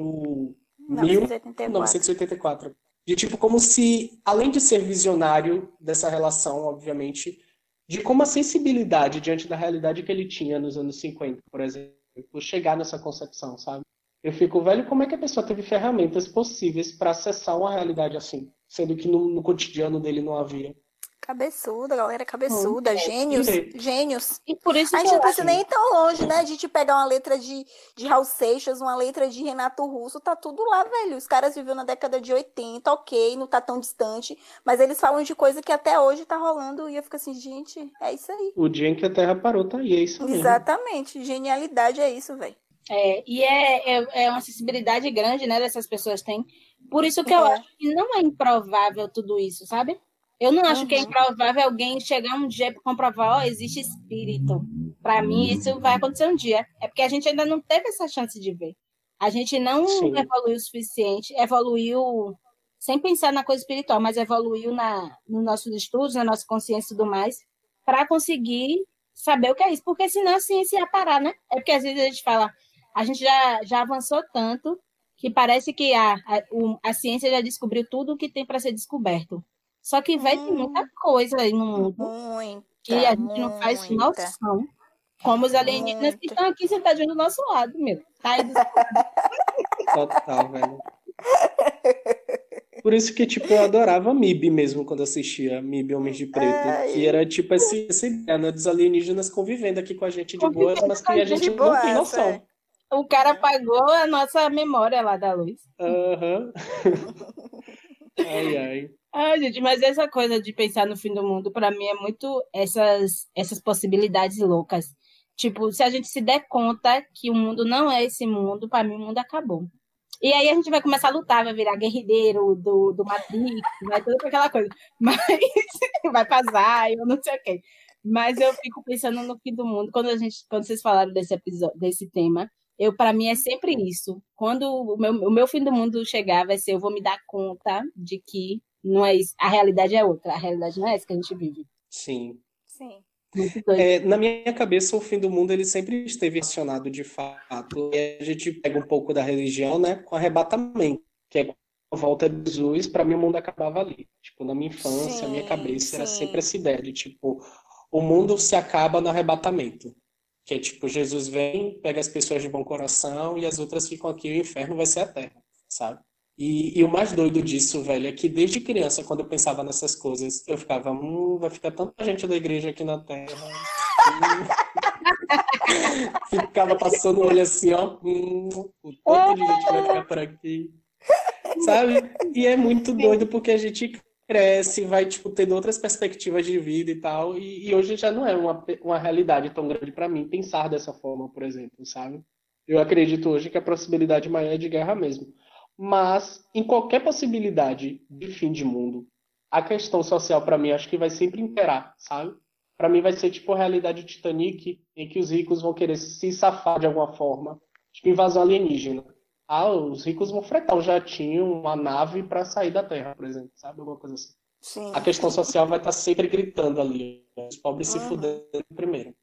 1984. De tipo, como se, além de ser visionário dessa relação, obviamente, de como a sensibilidade diante da realidade que ele tinha nos anos 50, por exemplo, chegar nessa concepção, sabe? Eu fico, velho, como é que a pessoa teve ferramentas possíveis para acessar uma realidade assim, sendo que no, no cotidiano dele não havia? Cabeçuda, galera cabeçuda, hum, gênios, é. gênios. E por isso a gente não precisa nem tão longe, né? De te pegar uma letra de, de Raul Seixas, uma letra de Renato Russo, tá tudo lá, velho. Os caras viveram na década de 80, ok, não tá tão distante, mas eles falam de coisa que até hoje tá rolando e eu fico assim, gente, é isso aí. O dia em que a Terra parou tá aí, é isso mesmo. Exatamente, genialidade é isso, velho. É, e é, é, é, uma sensibilidade grande, né, dessas pessoas têm. Por isso que é. eu acho que não é improvável tudo isso, sabe? Eu não acho uhum. que é improvável alguém chegar um dia para comprovar, ó, oh, existe espírito. Para mim, isso vai acontecer um dia. É porque a gente ainda não teve essa chance de ver. A gente não Sim. evoluiu o suficiente, evoluiu sem pensar na coisa espiritual, mas evoluiu na, nos nossos estudos, na nossa consciência e tudo mais, para conseguir saber o que é isso. Porque senão a ciência ia parar, né? É porque às vezes a gente fala, a gente já, já avançou tanto que parece que a, a, a ciência já descobriu tudo o que tem para ser descoberto. Só que vai hum, ter muita coisa aí no mundo muita, que a gente muita. não faz noção. Como os alienígenas muita. que estão aqui sentados do nosso lado, meu. Tá aí do... Total, velho. Por isso que, tipo, eu adorava MIB mesmo quando assistia MIB Homens de Preto. Ai. Que era, tipo, essa, essa ideia né, dos alienígenas convivendo aqui com a gente de boas, mas que a gente não tem noção. É. O cara apagou a nossa memória lá da luz. Aham. Uhum. *laughs* ai, ai. Ai, gente, mas essa coisa de pensar no fim do mundo, para mim, é muito essas, essas possibilidades loucas. Tipo, se a gente se der conta que o mundo não é esse mundo, para mim o mundo acabou. E aí a gente vai começar a lutar, vai virar guerrilheiro do, do Matrix, vai toda aquela coisa. *laughs* Mas vai passar, eu não sei o quê. Mas eu fico pensando no fim do mundo. Quando, a gente, quando vocês falaram desse episódio, desse tema, eu para mim é sempre isso. Quando o meu, o meu fim do mundo chegar, vai ser eu vou me dar conta de que não é isso. A realidade é outra. A realidade não é essa que a gente vive. Sim. Sim. É, na minha cabeça, o fim do mundo ele sempre esteve relacionado de fato. E a gente pega um pouco da religião, né, com arrebatamento, que é a volta de Jesus, para mim o mundo acabava ali. Tipo, na minha infância, sim, a minha cabeça sim. era sempre essa ideia de tipo, o mundo se acaba no arrebatamento. Que é tipo, Jesus vem, pega as pessoas de bom coração e as outras ficam aqui, o inferno vai ser a terra, sabe? E, e, o mais doido disso, velho, é que desde criança, quando eu pensava nessas coisas, eu ficava, hum, vai ficar tanta gente da igreja aqui na Terra. *laughs* Ficava passando o olho assim, ó, hum, o tanto de gente vai ficar por aqui. Sabe? E é muito doido porque a gente cresce, vai, tipo, tendo outras perspectivas de vida e tal. E, e hoje já não é uma, uma realidade tão grande para mim pensar dessa forma, por exemplo, sabe? Eu acredito hoje que a possibilidade maior é de guerra mesmo. Mas, em qualquer possibilidade de fim de mundo, a questão social, para mim, acho que vai sempre imperar, sabe? Para mim, vai ser tipo a realidade Titanic, em que os ricos vão querer se safar de alguma forma, tipo invasão alienígena. Ah, os ricos vão fretar um jatinho, uma nave para sair da Terra, por exemplo, sabe? Alguma coisa assim. Sim. A questão social vai estar tá sempre gritando ali. Os pobres uhum. se fudendo primeiro.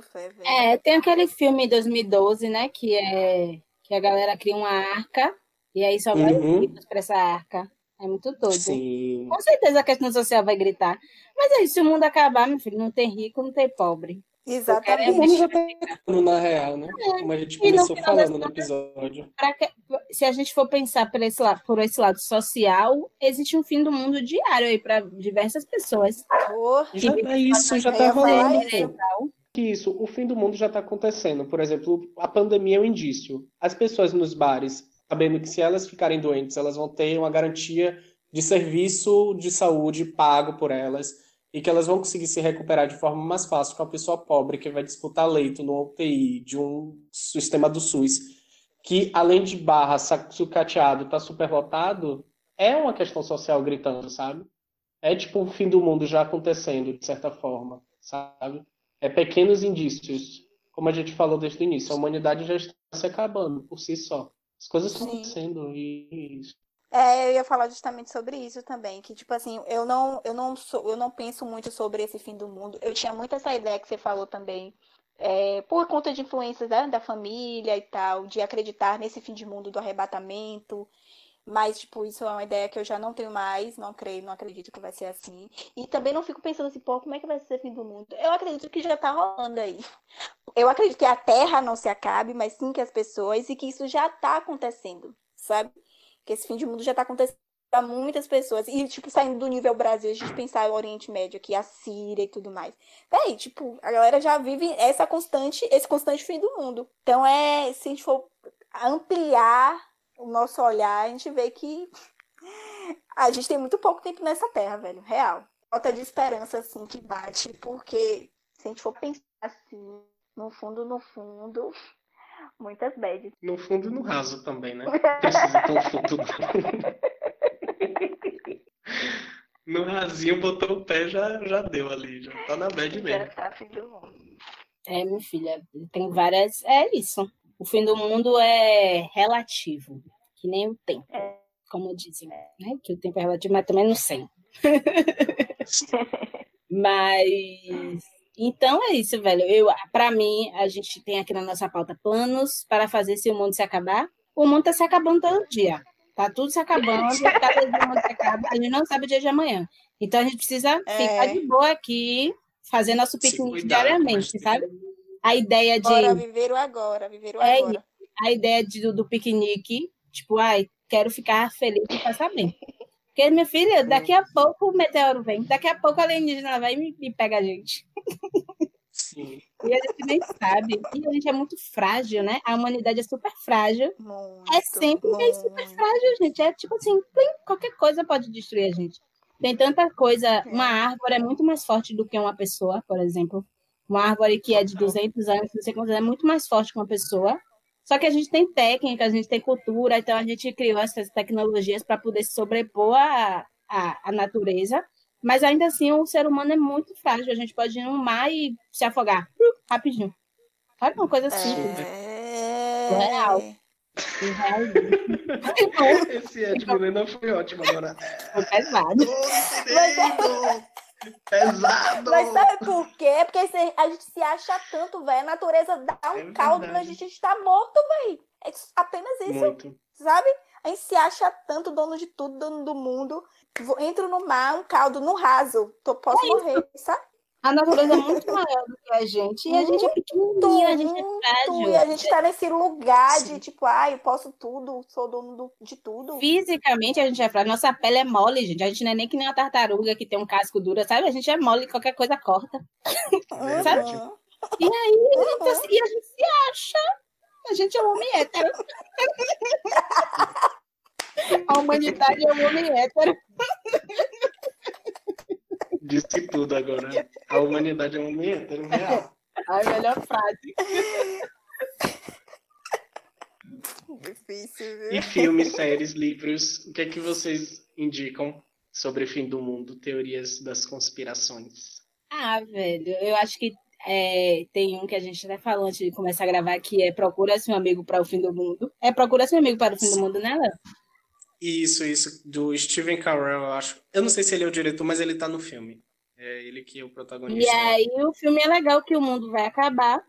Fé, é, tem aquele filme 2012, né? Que é que a galera cria uma arca e aí só vai uhum. para essa arca. É muito doido. Sim. Com certeza a questão social vai gritar. Mas aí, se o mundo acabar, meu filho, não tem rico, não tem pobre. Exatamente. O mundo já tá na real, né? É. Como a gente começou falando no episódio. Que, se a gente for pensar por esse, lado, por esse lado social, existe um fim do mundo diário aí para diversas pessoas. Oh, já é isso, já tá rolando. Isso, o fim do mundo já está acontecendo. Por exemplo, a pandemia é um indício. As pessoas nos bares sabendo que se elas ficarem doentes, elas vão ter uma garantia de serviço de saúde pago por elas e que elas vão conseguir se recuperar de forma mais fácil que uma pessoa pobre que vai disputar leito no UTI de um sistema do SUS, que além de barra sucateado, está superlotado, é uma questão social gritando, sabe? É tipo o fim do mundo já acontecendo, de certa forma, sabe? É pequenos indícios. Como a gente falou desde o início, a humanidade já está se acabando por si só. As coisas estão acontecendo e é, eu ia falar justamente sobre isso também, que tipo assim, eu não, eu não sou, eu não penso muito sobre esse fim do mundo. Eu tinha muito essa ideia que você falou também, é, por conta de influências né, da família e tal, de acreditar nesse fim de mundo do arrebatamento. Mas, tipo, isso é uma ideia que eu já não tenho mais, não creio, não acredito que vai ser assim. E também não fico pensando assim, pô, como é que vai ser o fim do mundo? Eu acredito que já tá rolando aí. Eu acredito que a Terra não se acabe, mas sim que as pessoas, e que isso já tá acontecendo, sabe? Que esse fim de mundo já tá acontecendo para muitas pessoas. E, tipo, saindo do nível Brasil, a gente pensar o Oriente Médio aqui, a Síria e tudo mais. Daí, tipo, a galera já vive essa constante, esse constante fim do mundo. Então, é, se a gente for ampliar o nosso olhar, a gente vê que a gente tem muito pouco tempo nessa terra, velho. Real. Falta de esperança, assim, que bate, porque se a gente for pensar assim, no fundo, no fundo, muitas bads. No fundo e no raso também, né? *laughs* Precisa ter um fundo. no rasinho, botou o pé, já, já deu ali, já tá na bad mesmo. Já tá fim do mundo. É, minha filha, tem várias. É isso. O fim do mundo é relativo, que nem o tempo, como dizem, né? Que o tempo é relativo, mas também não sei. *laughs* mas então é isso, velho. Eu, para mim, a gente tem aqui na nossa pauta planos para fazer se o mundo se acabar. O mundo está se acabando todo dia. Tá tudo se acabando, *laughs* cada dia o mundo se acaba, a gente não sabe o dia de amanhã. Então a gente precisa é. ficar de boa aqui, fazer nosso piquenique diariamente, sabe? A ideia de. Bora viver o agora, viver o é, agora. A ideia de, do, do piquenique, tipo, ai, quero ficar feliz e passar bem. Porque, minha filha, daqui a pouco o meteoro vem, daqui a pouco a alienígena vai e me, me pega a gente. Sim. E a gente nem sabe. E a gente é muito frágil, né? A humanidade é super frágil. Muito, é sempre é super frágil, gente. É tipo assim, qualquer coisa pode destruir a gente. Tem tanta coisa. É. Uma árvore é muito mais forte do que uma pessoa, por exemplo. Uma árvore que é de 200 anos, não sei quantos, é muito mais forte que uma pessoa. Só que a gente tem técnica, a gente tem cultura, então a gente criou essas tecnologias para poder se sobrepor à, à, à natureza. Mas ainda assim, o ser humano é muito frágil. A gente pode ir no mar e se afogar rapidinho. Olha uma coisa simples. É... Real. Esse Ed Milena foi ótimo agora. Foi pesado. Mas é... Pesado! Mas sabe por quê? Porque a gente se acha tanto, velho. A natureza dá um é caldo e a gente está morto, velho. É apenas isso. Muito. Sabe? A gente se acha tanto dono de tudo, dono do mundo. Entro no mar, um caldo no raso. Tô, posso é morrer, sabe? A natureza é muito maior do que a gente. E a gente é pequenininho, a gente é frágil. E a gente tá nesse lugar de, tipo, ah, eu posso tudo, sou dono do, de tudo. Fisicamente, a gente é frágil. Nossa pele é mole, gente. A gente não é nem que nem uma tartaruga que tem um casco duro, sabe? A gente é mole, qualquer coisa corta. É sabe? E aí, então, e a gente se acha. A gente é um homem hétero. a humanidade é um homem hétero. Disse tudo agora. A humanidade é um hétero real. *laughs* A melhor frase. *laughs* Difícil, viu? E filmes, séries, livros, o que é que vocês indicam sobre o fim do mundo, teorias das conspirações? Ah, velho, eu acho que é, tem um que a gente até falou antes de começar a gravar, que é Procura-se um amigo para o fim do mundo. É Procura-se um amigo para o fim do mundo, né, Léo? Isso, isso, do Steven Carell, eu acho. Eu não sei se ele é o diretor, mas ele tá no filme. É ele que é o protagonista. E aí o filme é legal que o mundo vai acabar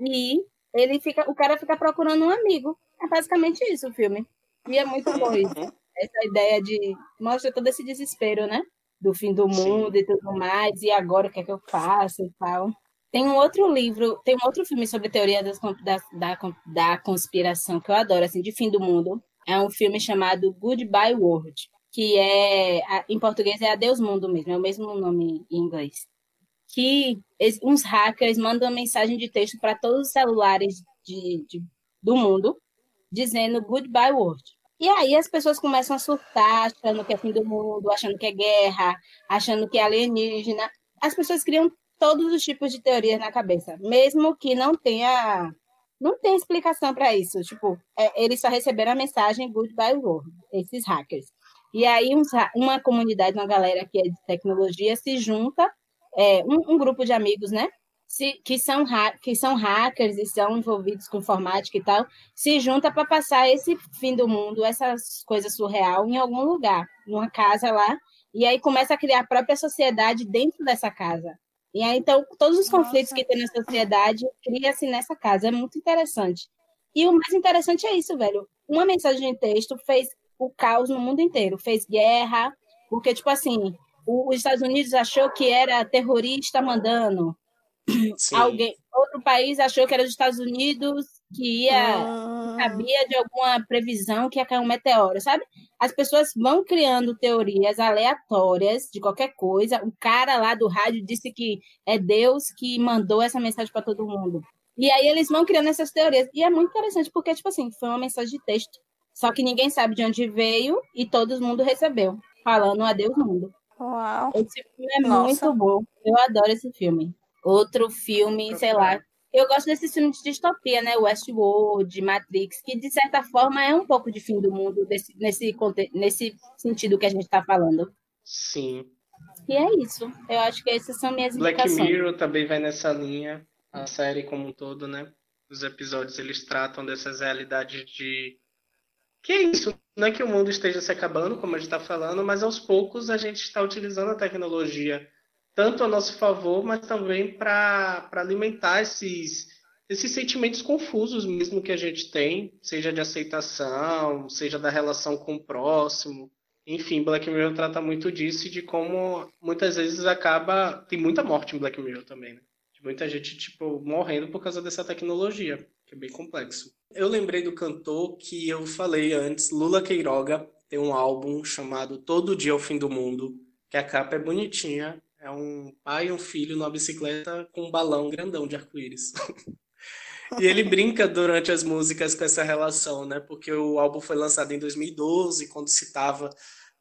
e ele fica, o cara fica procurando um amigo. É basicamente isso o filme. E é muito bom isso. Uhum. Essa ideia de mostra todo esse desespero, né? Do fim do mundo Sim. e tudo mais. E agora o que é que eu faço e tal. Tem um outro livro, tem um outro filme sobre teoria das, da, da, da conspiração que eu adoro, assim, de fim do mundo, é um filme chamado Goodbye World, que é, em português é Adeus Mundo mesmo, é o mesmo nome em inglês. Que uns hackers mandam uma mensagem de texto para todos os celulares de, de, do mundo, dizendo Goodbye World. E aí as pessoas começam a surtar, achando que é fim do mundo, achando que é guerra, achando que é alienígena. As pessoas criam todos os tipos de teorias na cabeça, mesmo que não tenha não tem explicação para isso. Tipo, é, eles só receberam a mensagem Goodbye World, esses hackers. E aí uns, uma comunidade, uma galera que é de tecnologia se junta, é, um, um, grupo de amigos, né? Se, que, são que são hackers e são envolvidos com informática e tal, se junta para passar esse fim do mundo, essas coisas surreal, em algum lugar, numa casa lá, e aí começa a criar a própria sociedade dentro dessa casa. E aí, então, todos os conflitos Nossa. que tem na sociedade cria-se nessa casa. É muito interessante. E o mais interessante é isso, velho. Uma mensagem de texto fez o caos no mundo inteiro. Fez guerra, porque, tipo assim, os Estados Unidos achou que era terrorista mandando. Sim. Alguém, outro país achou que era os Estados Unidos que ia ah. sabia de alguma previsão que ia cair um meteoro, sabe? As pessoas vão criando teorias aleatórias de qualquer coisa. O cara lá do rádio disse que é Deus que mandou essa mensagem para todo mundo. E aí eles vão criando essas teorias. E é muito interessante porque tipo assim, foi uma mensagem de texto. Só que ninguém sabe de onde veio e todo mundo recebeu, falando adeus mundo. Uau. Esse filme é Nossa. muito bom. Eu adoro esse filme. Outro filme, sei lá, eu gosto desses filmes de distopia, né? Westworld, Matrix, que de certa forma é um pouco de fim do mundo desse, nesse, nesse sentido que a gente está falando. Sim. E é isso. Eu acho que essas são minhas Black indicações. Mirror também vai nessa linha, a série como um todo, né? os episódios eles tratam dessas realidades de que é isso, não é que o mundo esteja se acabando, como a gente está falando, mas aos poucos a gente está utilizando a tecnologia tanto a nosso favor, mas também para alimentar esses, esses sentimentos confusos mesmo que a gente tem, seja de aceitação, seja da relação com o próximo. Enfim, Black Mirror trata muito disso e de como muitas vezes acaba. Tem muita morte em Black Mirror também, né? De muita gente, tipo, morrendo por causa dessa tecnologia, que é bem complexo. Eu lembrei do cantor que eu falei antes, Lula Queiroga, tem um álbum chamado Todo Dia é o Fim do Mundo, que a capa é bonitinha, é um pai e um filho numa bicicleta com um balão grandão de arco-íris. *laughs* e ele brinca durante as músicas com essa relação, né? Porque o álbum foi lançado em 2012, quando se estava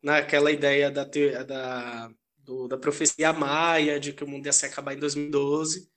naquela ideia da, da, do, da profecia maia, de que o mundo ia se acabar em 2012.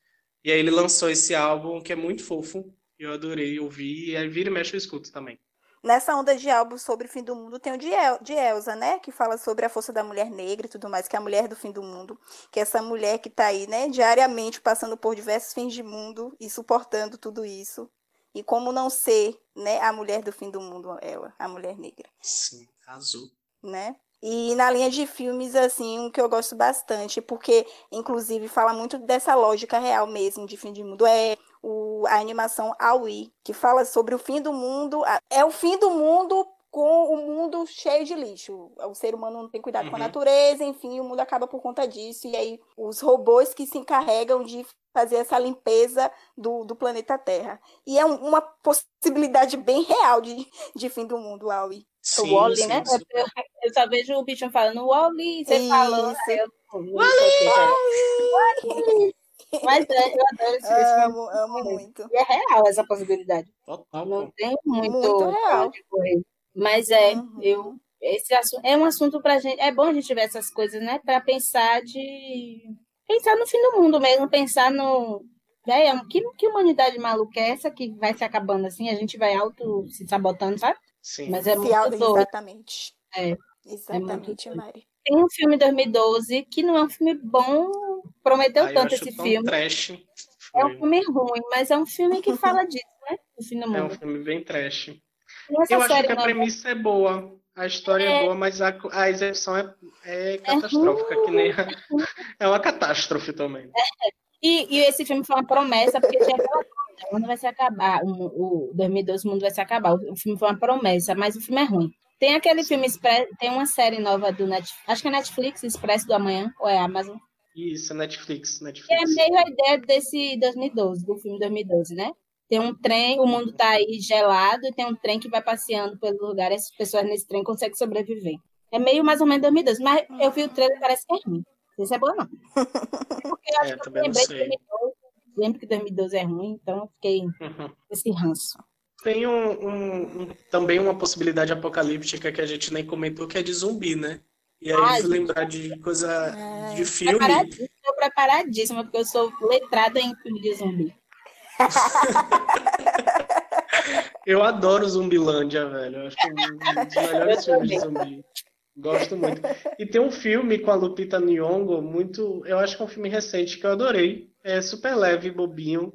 E aí ele lançou esse álbum que é muito fofo. Eu adorei ouvir, e aí vira e mexe eu escuto também. Nessa onda de álbuns sobre o fim do mundo, tem o de, El, de Elsa, né? Que fala sobre a força da mulher negra e tudo mais, que é a mulher do fim do mundo. Que é essa mulher que está aí, né, diariamente passando por diversos fins de mundo e suportando tudo isso. E como não ser, né, a mulher do fim do mundo, ela, a mulher negra. Sim, azul. Né? E na linha de filmes, assim, um que eu gosto bastante, porque, inclusive, fala muito dessa lógica real mesmo de fim de mundo, é o, a animação Aoi, que fala sobre o fim do mundo. É o fim do mundo com o mundo cheio de lixo. O ser humano não tem cuidado uhum. com a uhum. natureza, enfim, o mundo acaba por conta disso. E aí, os robôs que se encarregam de fazer essa limpeza do, do planeta Terra. E é um, uma possibilidade bem real de, de fim do mundo, Aoi. o Wally, né? Sim. Eu, eu, só vejo o bicho falando Wally, você falou. Wally! Mas é, eu adoro esse filme. Amo, amo muito. E é real essa possibilidade. Total. Não tem muito, muito real. Mas é, uhum. eu. Esse assunto, é um assunto pra gente. É bom a gente ver essas coisas, né? Pra pensar de. Pensar no fim do mundo mesmo, pensar no. É, que, que humanidade maluca é essa que vai se acabando assim? A gente vai auto se sabotando, sabe? Sim. Mas é muito Exatamente. É. Exatamente, é Mari. Tem um filme 2012 que não é um filme bom, prometeu ah, tanto esse filme. Trash. É um filme ruim, mas é um filme que fala disso, né? O fim do mundo. É um filme bem trash. Eu acho que a premissa é boa. A história é, é boa, mas a, a execução é, é, é catastrófica, é que nem a, *laughs* é uma catástrofe também. É. E, e, esse filme foi uma promessa, porque tinha aquela coisa, o mundo vai se acabar, o, o 2012 o mundo vai se acabar. O filme foi uma promessa, mas o filme é ruim. Tem aquele filme, tem uma série nova do Netflix, acho que é Netflix, Expresso do Amanhã, ou é Amazon? Isso, Netflix, Netflix. É meio a ideia desse 2012, do filme 2012, né? Tem um trem, o mundo tá aí gelado e tem um trem que vai passeando pelo lugar e as pessoas nesse trem conseguem sobreviver. É meio mais ou menos 2012, mas eu vi o trailer e parece que é ruim. Não sei se é bom, não. Porque eu *laughs* acho é, que eu lembrei de 2012, lembro que 2012 é ruim, então eu fiquei uhum. esse ranço. Tem um, um, um, também uma possibilidade apocalíptica que a gente nem comentou, que é de zumbi, né? E aí, Ai, lembrar de coisa é... de filme. Estou preparadíssima, porque eu sou letrada em filme de zumbi. *laughs* eu adoro Zumbilândia, velho. Eu acho que é um dos melhores filmes de zumbi. Gosto muito. E tem um filme com a Lupita Nyong'o, muito. Eu acho que é um filme recente que eu adorei. É super leve, bobinho,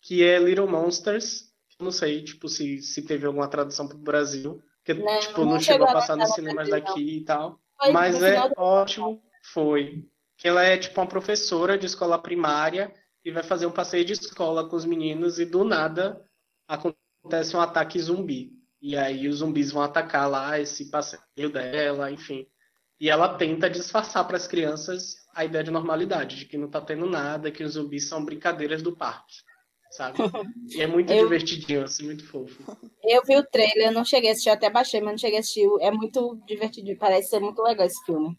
que é Little Monsters não sei, tipo, se, se teve alguma tradução pro Brasil. Que, não, tipo, não, não chegou a passar nos cinemas daqui e tal. Foi mas é do... ótimo, foi. Que ela é, tipo, uma professora de escola primária e vai fazer um passeio de escola com os meninos e do nada acontece um ataque zumbi. E aí os zumbis vão atacar lá esse passeio dela, enfim. E ela tenta disfarçar para as crianças a ideia de normalidade, de que não tá tendo nada, que os zumbis são brincadeiras do parque sabe? *laughs* E é muito eu, divertidinho, assim, muito fofo. Eu vi o trailer, não cheguei a assistir, até baixei, mas não cheguei a assistir. É muito divertido, parece ser muito legal esse filme.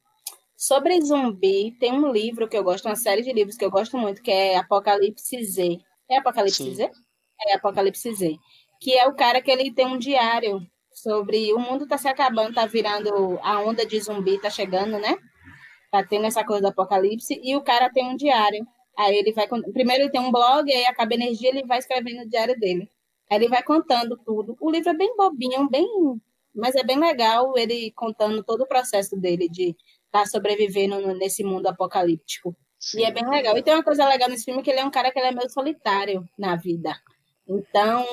Sobre zumbi, tem um livro que eu gosto, uma série de livros que eu gosto muito, que é Apocalipse Z. É Apocalipse Sim. Z? É Apocalipse Z. Que é o cara que ele tem um diário sobre o mundo tá se acabando, tá virando a onda de zumbi, tá chegando, né? Tá tendo essa coisa do apocalipse, e o cara tem um diário Aí ele vai. Primeiro ele tem um blog, aí acaba a energia, ele vai escrevendo o diário dele. Aí ele vai contando tudo. O livro é bem bobinho, bem. Mas é bem legal ele contando todo o processo dele de estar tá sobrevivendo nesse mundo apocalíptico. Sim. E é bem legal. E tem uma coisa legal nesse filme que ele é um cara que ele é meio solitário na vida. Então,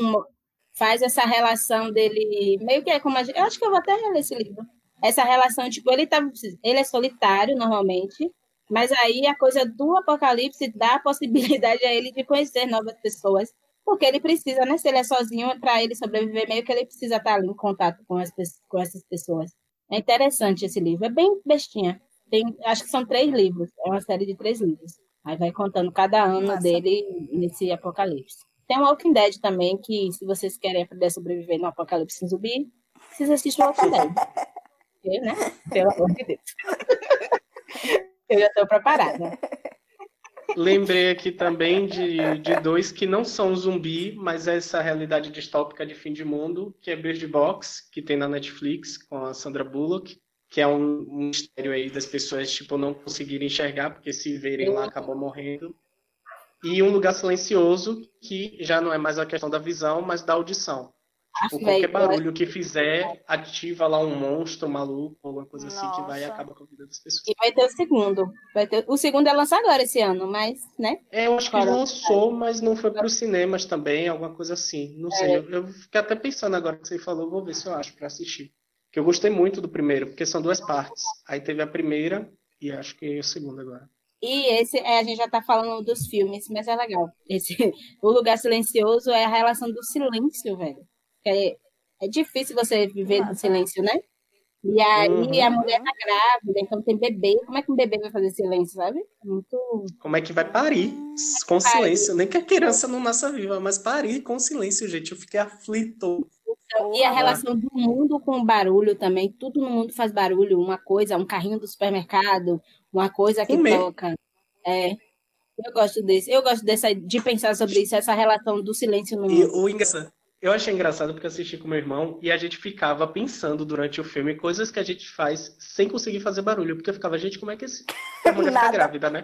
faz essa relação dele, meio que é como a gente, eu acho que eu vou até ler esse livro. Essa relação, tipo, ele tá, ele é solitário normalmente, mas aí a coisa do apocalipse dá a possibilidade a ele de conhecer novas pessoas, porque ele precisa, né? Se ele é sozinho, para ele sobreviver, meio que ele precisa estar ali em contato com, as, com essas pessoas. É interessante esse livro, é bem bestinha. Tem, acho que são três livros, é uma série de três livros. Aí vai contando cada ano Nossa. dele nesse apocalipse. Tem o Walking Dead também, que se vocês querem aprender a sobreviver no apocalipse zumbi, vocês assistem o Walking Dead. *laughs* Eu, né? Pelo amor de Deus. *laughs* Eu já estou preparada. *laughs* Lembrei aqui também de, de dois que não são zumbi, mas é essa realidade distópica de fim de mundo, que é Bird Box, que tem na Netflix, com a Sandra Bullock, que é um, mistério aí das pessoas, tipo, não conseguirem enxergar, porque se verem lá acabam morrendo. E Um Lugar Silencioso, que já não é mais a questão da visão, mas da audição. Tipo, qualquer barulho que fizer, ativa lá um monstro maluco, alguma coisa Nossa. assim, que vai e acaba com a vida das pessoas. E vai ter o segundo. Vai ter... O segundo é lançado agora esse ano, mas, né? É, eu acho que lançou, mas não foi para os cinemas também, alguma coisa assim. Não é. sei, eu, eu, fiquei até pensando agora que você falou, vou ver se eu acho para assistir. Que eu gostei muito do primeiro, porque são duas partes. Aí teve a primeira e acho que é a segunda agora. E esse, é, a gente já está falando dos filmes, mas é legal. Esse, *laughs* o Lugar Silencioso é a relação do silêncio, velho. É, é difícil você viver no silêncio, né? E aí uhum. a mulher tá grávida, então tem bebê. Como é que um bebê vai fazer silêncio, sabe? Muito. Como é que vai parir com parir. silêncio? Nem que a criança não nasça viva, mas parir com silêncio, gente. Eu fiquei aflito. Então, e a relação do mundo com o barulho também. Tudo no mundo faz barulho. Uma coisa, um carrinho do supermercado, uma coisa que Comer. toca. É. Eu gosto desse. Eu gosto dessa, de pensar sobre isso, essa relação do silêncio no mundo. E o engraçado eu achei engraçado porque assisti com meu irmão e a gente ficava pensando durante o filme coisas que a gente faz sem conseguir fazer barulho. Porque eu ficava, gente, como é que esse... a *laughs* mulher fica grávida, né?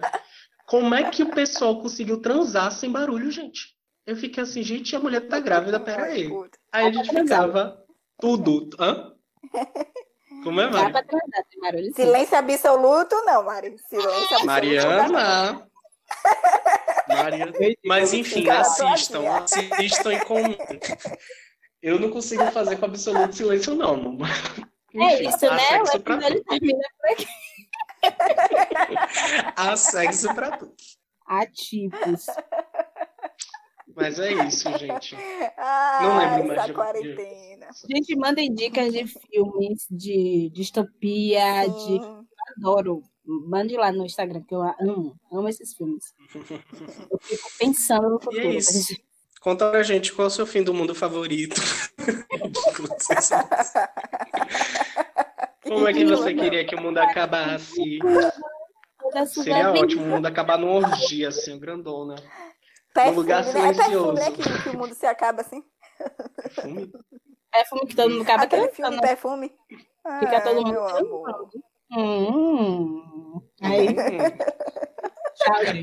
Como é que o pessoal conseguiu transar sem barulho, gente? Eu fiquei assim, gente, a mulher tá grávida, pera aí. Aí a gente ficava tudo. Hã? *laughs* Como é, Mari? Silêncio absoluto, não, Mari. Silêncio absoluto. Mariana. Maria... Mas enfim, assistam, assistam em comum. Eu não consigo fazer com absoluto silêncio, não. É enfim, é isso, né? O pra termina por aqui. *laughs* há sexo pra tudo. Há tipos. Mas é isso, gente. Ah, não lembro mais de quarentena. Gente, mandem dicas de filmes, de distopia, Sim. de. Adoro Mande lá no Instagram, que eu amo, amo esses filmes. Eu fico pensando no futuro. E é isso. Gente... Conta pra gente qual é o seu fim do mundo favorito. *laughs* Como é que você queria que o mundo acabasse? Seria ótimo o mundo acabar numa orgia, assim, grandona. Perfume, num lugar silencioso. Né? É perfume, né? Que, que o mundo se acaba assim. Perfume? Perfume que todo mundo acaba Aquele filme, perfume. Fica todo mundo. Hum. Aí. *laughs*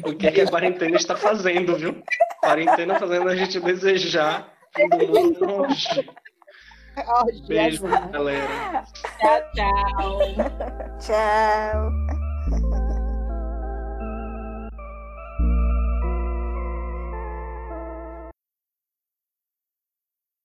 O que, é que a quarentena está fazendo, viu? Quarentena fazendo a gente desejar do mundo longe. Beijo, galera. Tchau, tchau. tchau.